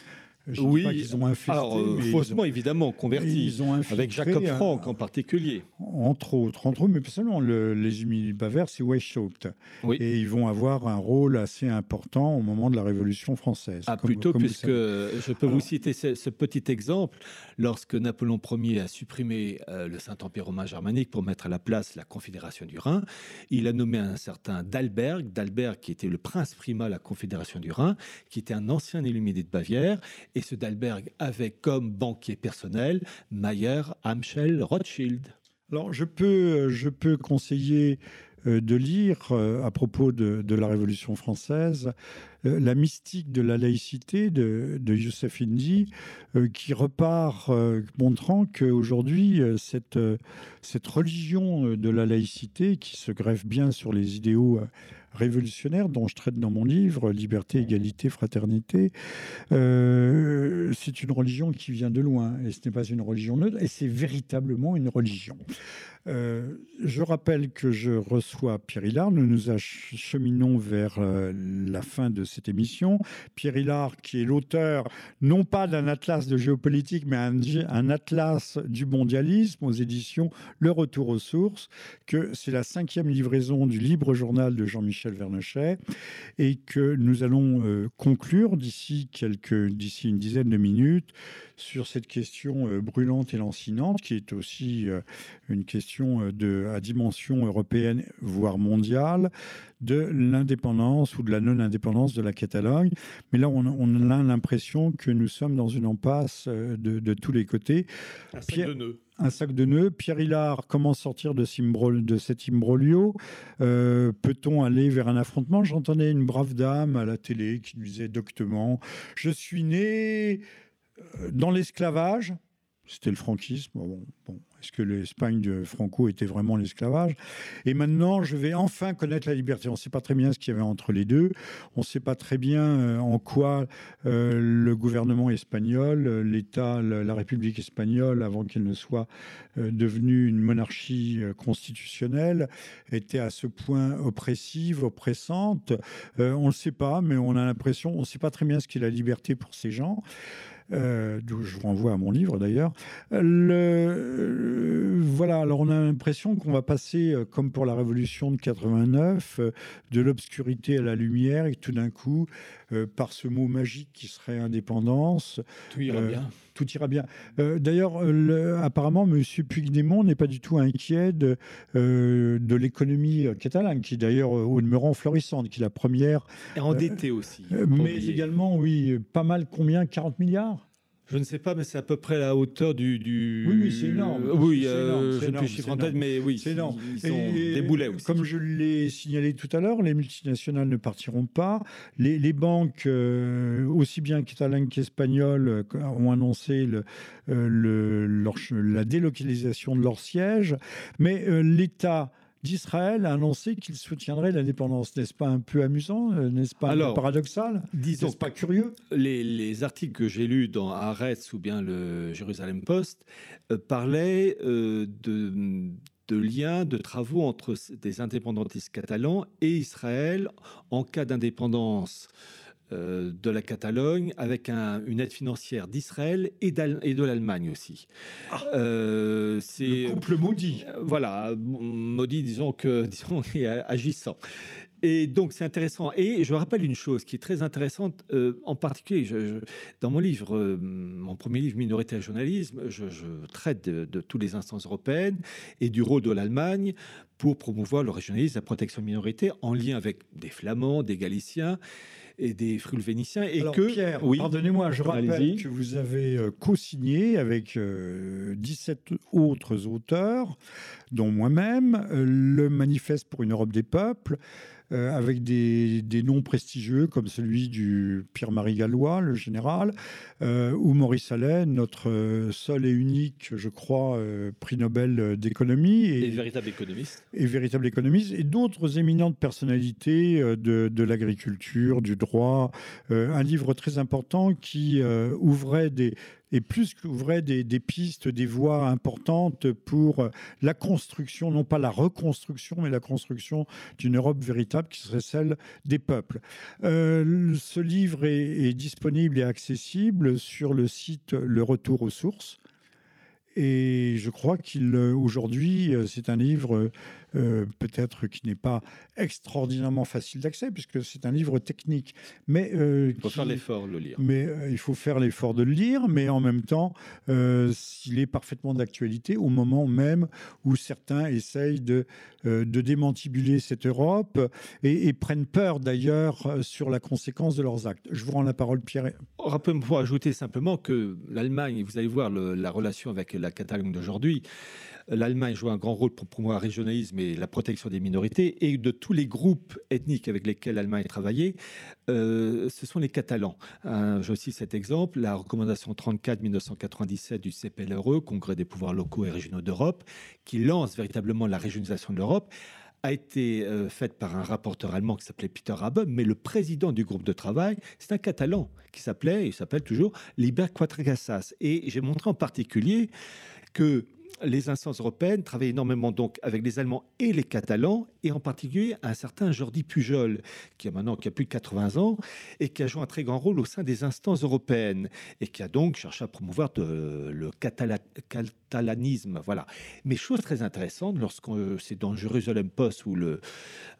je Oui, pas qu'ils ont infesté, Alors, euh, mais ils faussement, ont- évidemment, ils ont infiltré Avec Jacob un- Frank en particulier. entre autres, entre eux, mais pas seulement, le- les de Bavière, c'est Weishaupt. Oui. Et ils vont avoir un rôle assez important au moment de la Révolution française. Ah, comme- plutôt, comme puisque je peux Alors- vous citer ce, ce petit exemple. Lorsque Napoléon Ier a supprimé euh, le Saint-Empire romain germanique pour mettre à la place la Confédération du Rhin, il a nommé un certain Dalberg, Dalberg qui était le prince primat de la Confédération du Rhin, qui était un ancien illuminé de Bavière. Et ce Dalberg avait comme banquier personnel Mayer, Amschel, Rothschild. Alors, je peux, je peux conseiller euh, de lire, euh, à propos de, la Révolution française, euh, La mystique de la laïcité de, Youssef Indy, qui repart montrant qu'aujourd'hui, cette, cette religion de la laïcité, qui se greffe bien sur les idéaux révolutionnaires dont je traite dans mon livre, Liberté, Égalité, Fraternité, euh, c'est une religion qui vient de loin, et ce n'est pas une religion neutre, et c'est véritablement une religion. Euh, je rappelle que je reçois Pierre Hillard. Nous nous acheminons vers euh, la fin de cette émission. Pierre Hillard, qui est l'auteur non pas d'un atlas de géopolitique, mais un, atlas du mondialisme aux éditions Le Retour aux sources, que c'est la cinquième livraison du libre journal de Jean-Michel Vernochet, et que nous allons euh, conclure d'ici une dizaine de minutes sur cette question euh, brûlante et lancinante, qui est aussi euh, une question euh, de, à dimension européenne, voire mondiale, de l'indépendance ou de la non-indépendance de la Catalogne. Mais là, on, on a l'impression que nous sommes dans une impasse de, de tous les côtés. Un sac Pierre- de nœuds. Un sac de nœuds. Pierre Hillard, comment sortir de, cet imbroglio Euh, Peut-on aller vers un affrontement? J'entendais une brave dame à la télé qui disait doctement Je suis né dans l'esclavage. C'était le franquisme. Bon. Est-ce que l'Espagne de Franco était vraiment l'esclavage? Et maintenant, je vais enfin connaître la liberté. On ne sait pas très bien ce qu'il y avait entre les deux. On ne sait pas très bien euh, en quoi euh, le gouvernement espagnol, l'État, la, République espagnole, avant qu'elle ne soit euh, devenue une monarchie euh, constitutionnelle, était à ce point oppressive, oppressante. On ne le sait pas, mais on a l'impression, on ne sait pas très bien ce qu'est la liberté pour ces gens. Euh, d'où je vous renvoie à mon livre d'ailleurs. Le, euh, voilà, alors on a l'impression qu'on va passer, euh, comme pour la Révolution de 89, euh, de l'obscurité à la lumière, et tout d'un coup, euh, par ce mot magique qui serait indépendance, Tout ira bien. Tout ira bien. Euh, D'ailleurs, euh, apparemment, M. Puigdemont n'est pas du tout inquiet de, euh, de l'économie catalane, qui d'ailleurs, au demeurant florissante, qui est la première, Et endetté aussi. mais oublier. également, oui, pas mal combien? 40 milliards? Je ne sais pas, mais c'est à peu près la hauteur du. du... Oui, oui c'est énorme. oui, euh, je plus chiffre en tête, mais oui, c'est énorme. Ils sont des boulets aussi. Comme je l'ai signalé tout à l'heure, les multinationales ne partiront pas. Les, les banques, euh, aussi bien catalanes qu'espagnoles, ont annoncé le, le, la délocalisation de leur siège, mais l'État d'Israël a annoncé qu'il soutiendrait l'indépendance. N'est-ce pas un peu amusant euh, N'est-ce pas Alors, paradoxal Disons pas curieux? les, articles que j'ai lus dans Haaretz ou bien le Jérusalem Post euh, parlaient euh, de, de liens, de travaux entre des indépendantistes catalans et Israël en cas d'indépendance de la Catalogne avec une aide financière d'Israël et, de l'Allemagne aussi. Ah, euh, c'est le couple maudit. Euh, voilà, maudit, disons que disons, agissant. Et donc c'est intéressant. Et je rappelle une chose qui est très intéressante, en particulier dans mon livre, mon premier livre, Minorité et journalisme, je, traite de, de toutes les instances européennes et du rôle de l'Allemagne pour promouvoir le régionalisme, la protection de minorités, en lien avec des Flamands, des Galiciens et des vénitiens. Et Alors, que, Pierre, pardonnez-moi, je rappelle que vous avez euh, co-signé avec 17 euh, autres auteurs, dont moi-même, euh, le Manifeste pour une Europe des peuples, euh, avec des, noms prestigieux comme celui du Pierre-Marie Gallois, le général, euh, ou Maurice Allais, notre seul et unique, je crois, euh, prix Nobel d'économie. Et, véritable économiste. Et véritable économiste, et d'autres éminentes personnalités de, de l'agriculture, du droit. un livre très important qui ouvrait des, et plus qu'ouvrait des, pistes, des voies importantes pour la construction, non pas la reconstruction, mais la construction d'une Europe véritable qui serait celle des peuples. Euh, ce livre est, disponible et accessible sur le site Le Retour aux sources. Et je crois qu'il aujourd'hui, c'est un livre euh, peut-être qui n'est pas extraordinairement facile d'accès, puisque c'est un livre technique. Mais, euh, il faut faire l'effort de le lire. Mais euh, il faut faire l'effort de le lire, mais en même temps, il est parfaitement d'actualité au moment même où certains essayent de, de démantibuler cette Europe et, prennent peur d'ailleurs sur la conséquence de leurs actes. Je vous rends la parole, Pierre. Rappelez-moi ajouter simplement que l'Allemagne, vous allez voir la relation avec la Catalogne d'aujourd'hui, l'Allemagne joue un grand rôle pour promouvoir le régionalisme et la protection des minorités. Et de tous les groupes ethniques avec lesquels l'Allemagne a travaillé, euh, ce sont les Catalans. Euh, J'ai aussi cet exemple, la recommandation 34-1997 du CPLRE, Congrès des pouvoirs locaux et régionaux d'Europe, qui lance véritablement la régionalisation de l'Europe a été euh, faite par un rapporteur allemand qui s'appelait Peter Rabe, mais le président du groupe de travail, c'est un Catalan qui s'appelait, il s'appelle toujours, Liber Quatregassas. Et j'ai montré en particulier que les instances européennes travaillent énormément donc avec les Allemands et les Catalans, et en particulier un certain Jordi Pujol, qui a maintenant qui a plus de 80 ans et qui a joué un très grand rôle au sein des instances européennes et qui a donc cherché à promouvoir le catalanisme. Voilà. Mais chose très intéressante, lorsqu'on c'est dans Jérusalem Post ou le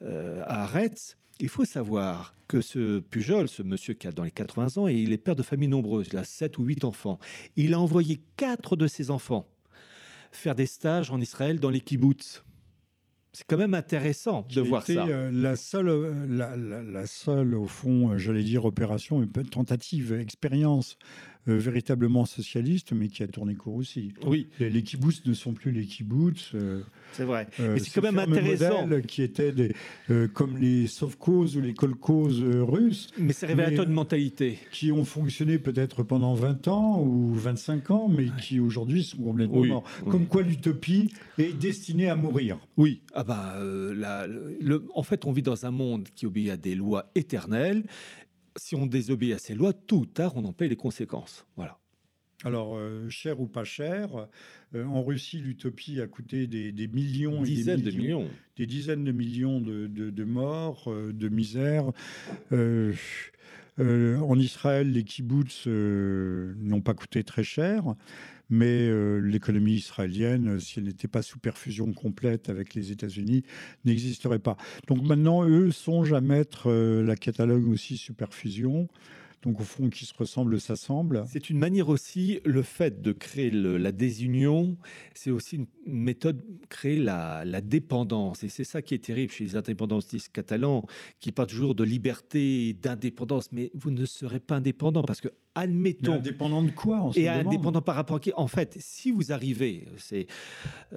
euh, à Haaretz, il faut savoir que ce Pujol, ce monsieur qui a dans les 80 ans, et il est père de famille nombreuse, il a 7 ou 8 enfants. Il a envoyé quatre de ses enfants faire des stages en Israël dans les kibbutz. C'est quand même intéressant de voir ça. Euh, la seule, euh, la, seule, au fond, euh, j'allais dire opération, une tentative, expérience euh, véritablement socialiste, mais qui a tourné court aussi. Oui. Les, les kibbutz ne sont plus les kibbutz. Euh, c'est vrai. Euh, mais c'est quand même intéressant. Qui étaient des, comme les sovkhozs ou les kolkhozs russes. Mais c'est révélateur de mentalité. Qui ont fonctionné peut-être pendant 20 ans ou 25 ans, mais qui aujourd'hui sont complètement morts. Comme quoi l'utopie est destinée à mourir. Oui. Ah bah, le, en fait, on vit dans un monde qui obéit à des lois éternelles si on désobéit à ces lois, tôt ou tard, on en paye les conséquences. Voilà. Alors, euh, cher ou pas cher, euh, en Russie, l'utopie a coûté des, millions, dizaines des de millions, des dizaines de millions de, morts, euh, de misère. en Israël, les kibbutz n'ont pas coûté très cher mais euh, l'économie israélienne, si elle n'était pas sous perfusion complète avec les États-Unis, n'existerait pas. Donc maintenant, eux songent à mettre euh, la Catalogne aussi sous perfusion. Donc au fond, qui se ressemble s'assemble. C'est une manière aussi, le fait de créer la désunion, c'est aussi méthode crée la, dépendance. Et c'est ça qui est terrible chez les indépendantistes catalans, qui parlent toujours de liberté, d'indépendance. Mais vous ne serez pas indépendant parce que, admettons. indépendant de quoi Et indépendant par rapport à qui? En fait, si vous arrivez, c'est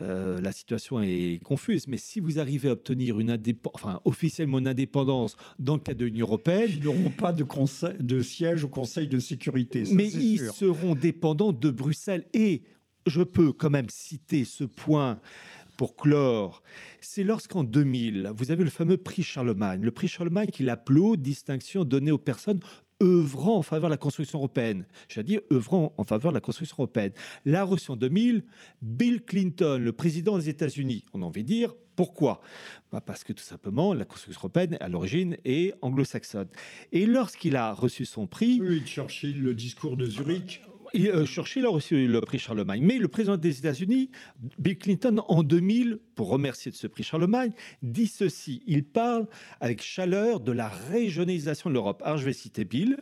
euh, la situation est confuse, mais si vous arrivez à obtenir une indépendance, enfin officiellement une indépendance dans le cadre de l'Union européenne, ils n'auront pas de, conseil, de siège au Conseil de sécurité. mais ils seront dépendants de Bruxelles et je peux quand même citer ce point pour clore, c'est lorsqu'en 2000, vous avez le fameux prix Charlemagne, le prix Charlemagne qui l'appelait distinction donnée aux personnes œuvrant en faveur de la construction européenne. Dit œuvrant en faveur de la construction européenne. L'a reçu en 2000 Bill Clinton, le président des États-Unis. On a envie de dire pourquoi? Bah, Parce que tout simplement, la construction européenne, à l'origine, est anglo-saxonne. Et lorsqu'il a reçu son prix. Le discours de Zurich. Euh, Churchill a reçu le prix Charlemagne, mais le président des États-Unis, Bill Clinton, en 2000, pour remercier de ce prix Charlemagne, dit ceci. Il parle avec chaleur de la régionalisation de l'Europe. Alors je vais citer Bill.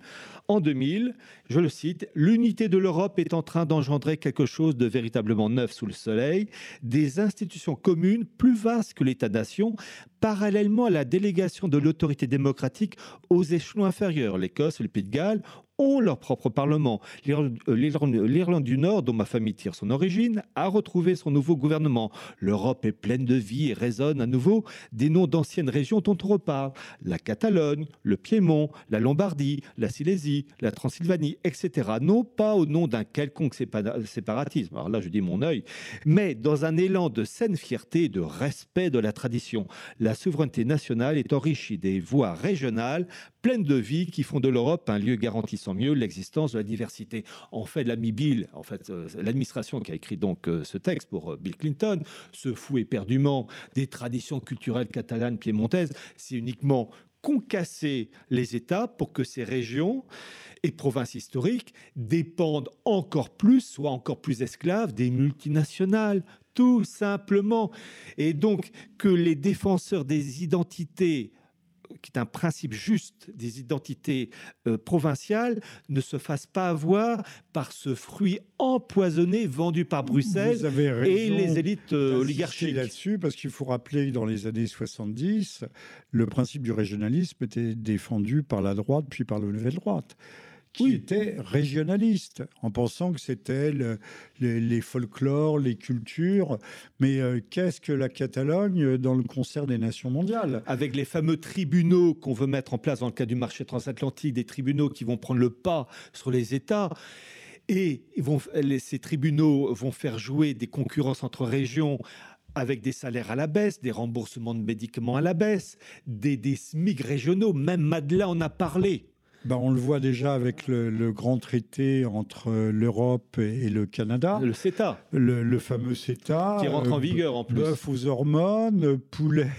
En 2000, je le cite, l'unité de l'Europe est en train d'engendrer quelque chose de véritablement neuf sous le soleil, des institutions communes plus vastes que l'État-nation, parallèlement à la délégation de l'autorité démocratique aux échelons inférieurs, l'Écosse et le Pays de Galles ont leur propre parlement. L'Irlande du Nord, dont ma famille tire son origine, a retrouvé son nouveau gouvernement. L'Europe est pleine de vie et résonne à nouveau des noms d'anciennes régions dont on reparle. La Catalogne, le Piémont, la Lombardie, la Silésie, la Transylvanie, etc. Non pas au nom d'un quelconque séparatisme, alors là je dis mon œil, mais dans un élan de saine fierté et de respect de la tradition. Souveraineté nationale est enrichie des voies régionales pleines de vie qui font de l'Europe un lieu garantissant mieux l'existence de la diversité. En fait, l'ami en fait, euh, l'administration qui a écrit donc euh, ce texte pour euh, Bill Clinton, se fout éperdument des traditions culturelles catalanes piémontaises. C'est uniquement concasser les États pour que ces régions et provinces historiques dépendent encore plus, soient encore plus esclaves des multinationales, tout simplement. Et donc que les défenseurs des identités qui est un principe juste des identités euh, provinciales, ne se fasse pas avoir par ce fruit empoisonné vendu par Bruxelles et les élites euh, oligarchiques. là-dessus, parce qu'il faut rappeler que dans les années 70, le principe du régionalisme était défendu par la droite puis par la nouvelle droite qui était régionaliste, en pensant que c'était les, folklores, les cultures. Mais euh, qu'est-ce que la Catalogne dans le concert des nations mondiales? Avec les fameux tribunaux qu'on veut mettre en place dans le cadre du marché transatlantique, des tribunaux qui vont prendre le pas sur les États. Et vont, ces tribunaux vont faire jouer des concurrences entre régions avec des salaires à la baisse, des remboursements de médicaments à la baisse, des, des SMIC régionaux. Même Madeleine en a parlé. Ben, on le voit déjà avec le, grand traité entre l'Europe et, le Canada. Le CETA. Le, fameux CETA. Qui rentre en euh, vigueur en plus. Bœuf aux hormones, poulet,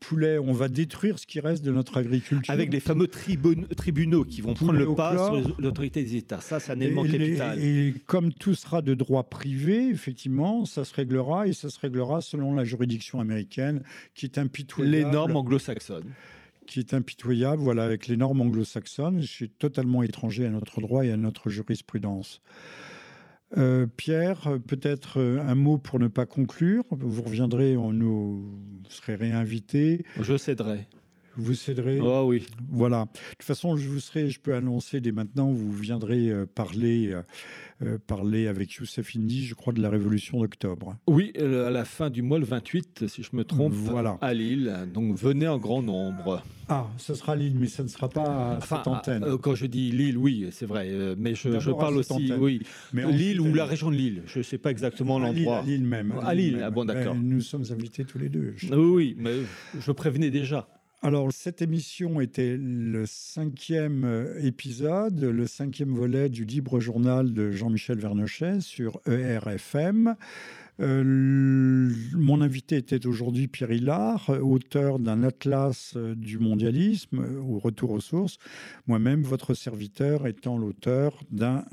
poulet. On va détruire ce qui reste de notre agriculture. Avec les fameux tribunaux qui vont prendre le pas sur l'autorité des États. Ça, c'est un élément capital. Et comme tout sera de droit privé, effectivement, ça se réglera et ça se réglera selon la juridiction américaine qui est impitoyable. Les normes anglo-saxonnes qui est impitoyable, voilà, avec les normes anglo-saxonnes. Je suis totalement étranger à notre droit et à notre jurisprudence. Euh, Pierre, peut-être euh, un mot pour ne pas conclure. Vous reviendrez, on nous serez réinvité. Je céderai. Vous céderez? Oh oui. Voilà. De toute façon, je vous serai, je peux annoncer dès maintenant, vous viendrez euh, parler euh, parler avec Youssef Indy, je crois, de la Révolution d'octobre. Oui, à la fin du mois, le 28, si je me trompe, voilà. à Lille. Donc venez en grand nombre. Ah, ce sera Lille, mais ça ne sera pas à cette antenne. Euh, quand je dis Lille, oui, c'est vrai. Euh, mais je, parle aussi, oui, mais Lille ou la région de Lille. Je ne sais pas exactement l'endroit. À Lille même. À Lille, ah bon, d'accord. Nous sommes invités tous les deux. Oui, mais je prévenais déjà. Alors, cette émission était le cinquième euh, épisode, le cinquième volet du libre journal de Jean-Michel Vernochet sur ERFM. Euh, mon invité était aujourd'hui Pierre Hillard, auteur d'un atlas euh, du mondialisme euh, au retour aux sources. Moi-même, votre serviteur étant l'auteur d'un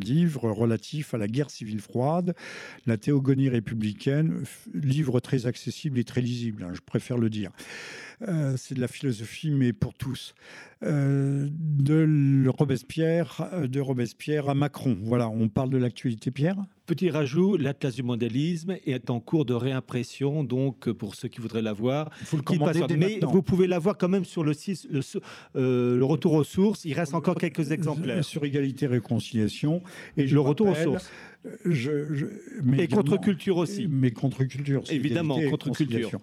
livre relatif à la guerre civile froide, la théogonie républicaine, livre très accessible et très lisible, hein, je préfère le dire. Euh, c'est de la philosophie, mais pour tous. Euh, de Robespierre, de Robespierre à Macron. Voilà, on parle de l'actualité, Pierre? Petit rajout, l'Atlas du mondialisme est en cours de réimpression, donc pour ceux qui voudraient la voir. Vous le commander Mais vous pouvez la voir quand même sur le site, le, euh, le retour aux sources. Il reste encore quelques exemplaires. Sur égalité réconciliation. Et le retour aux sources. Je, mais et contre-culture aussi. Mais contre-culture. Évidemment, contre-culture.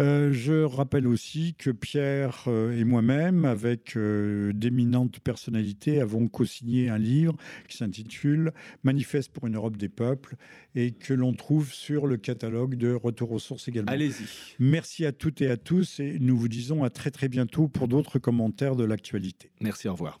Euh, je rappelle aussi que Pierre euh, et moi-même, avec euh, d'éminentes personnalités, avons co-signé un livre qui s'intitule Manifeste pour une Europe des peuples et que l'on trouve sur le catalogue de Retour aux sources également. Allez-y. Merci à toutes et à tous et nous vous disons à très très bientôt pour d'autres commentaires de l'actualité. Merci, au revoir.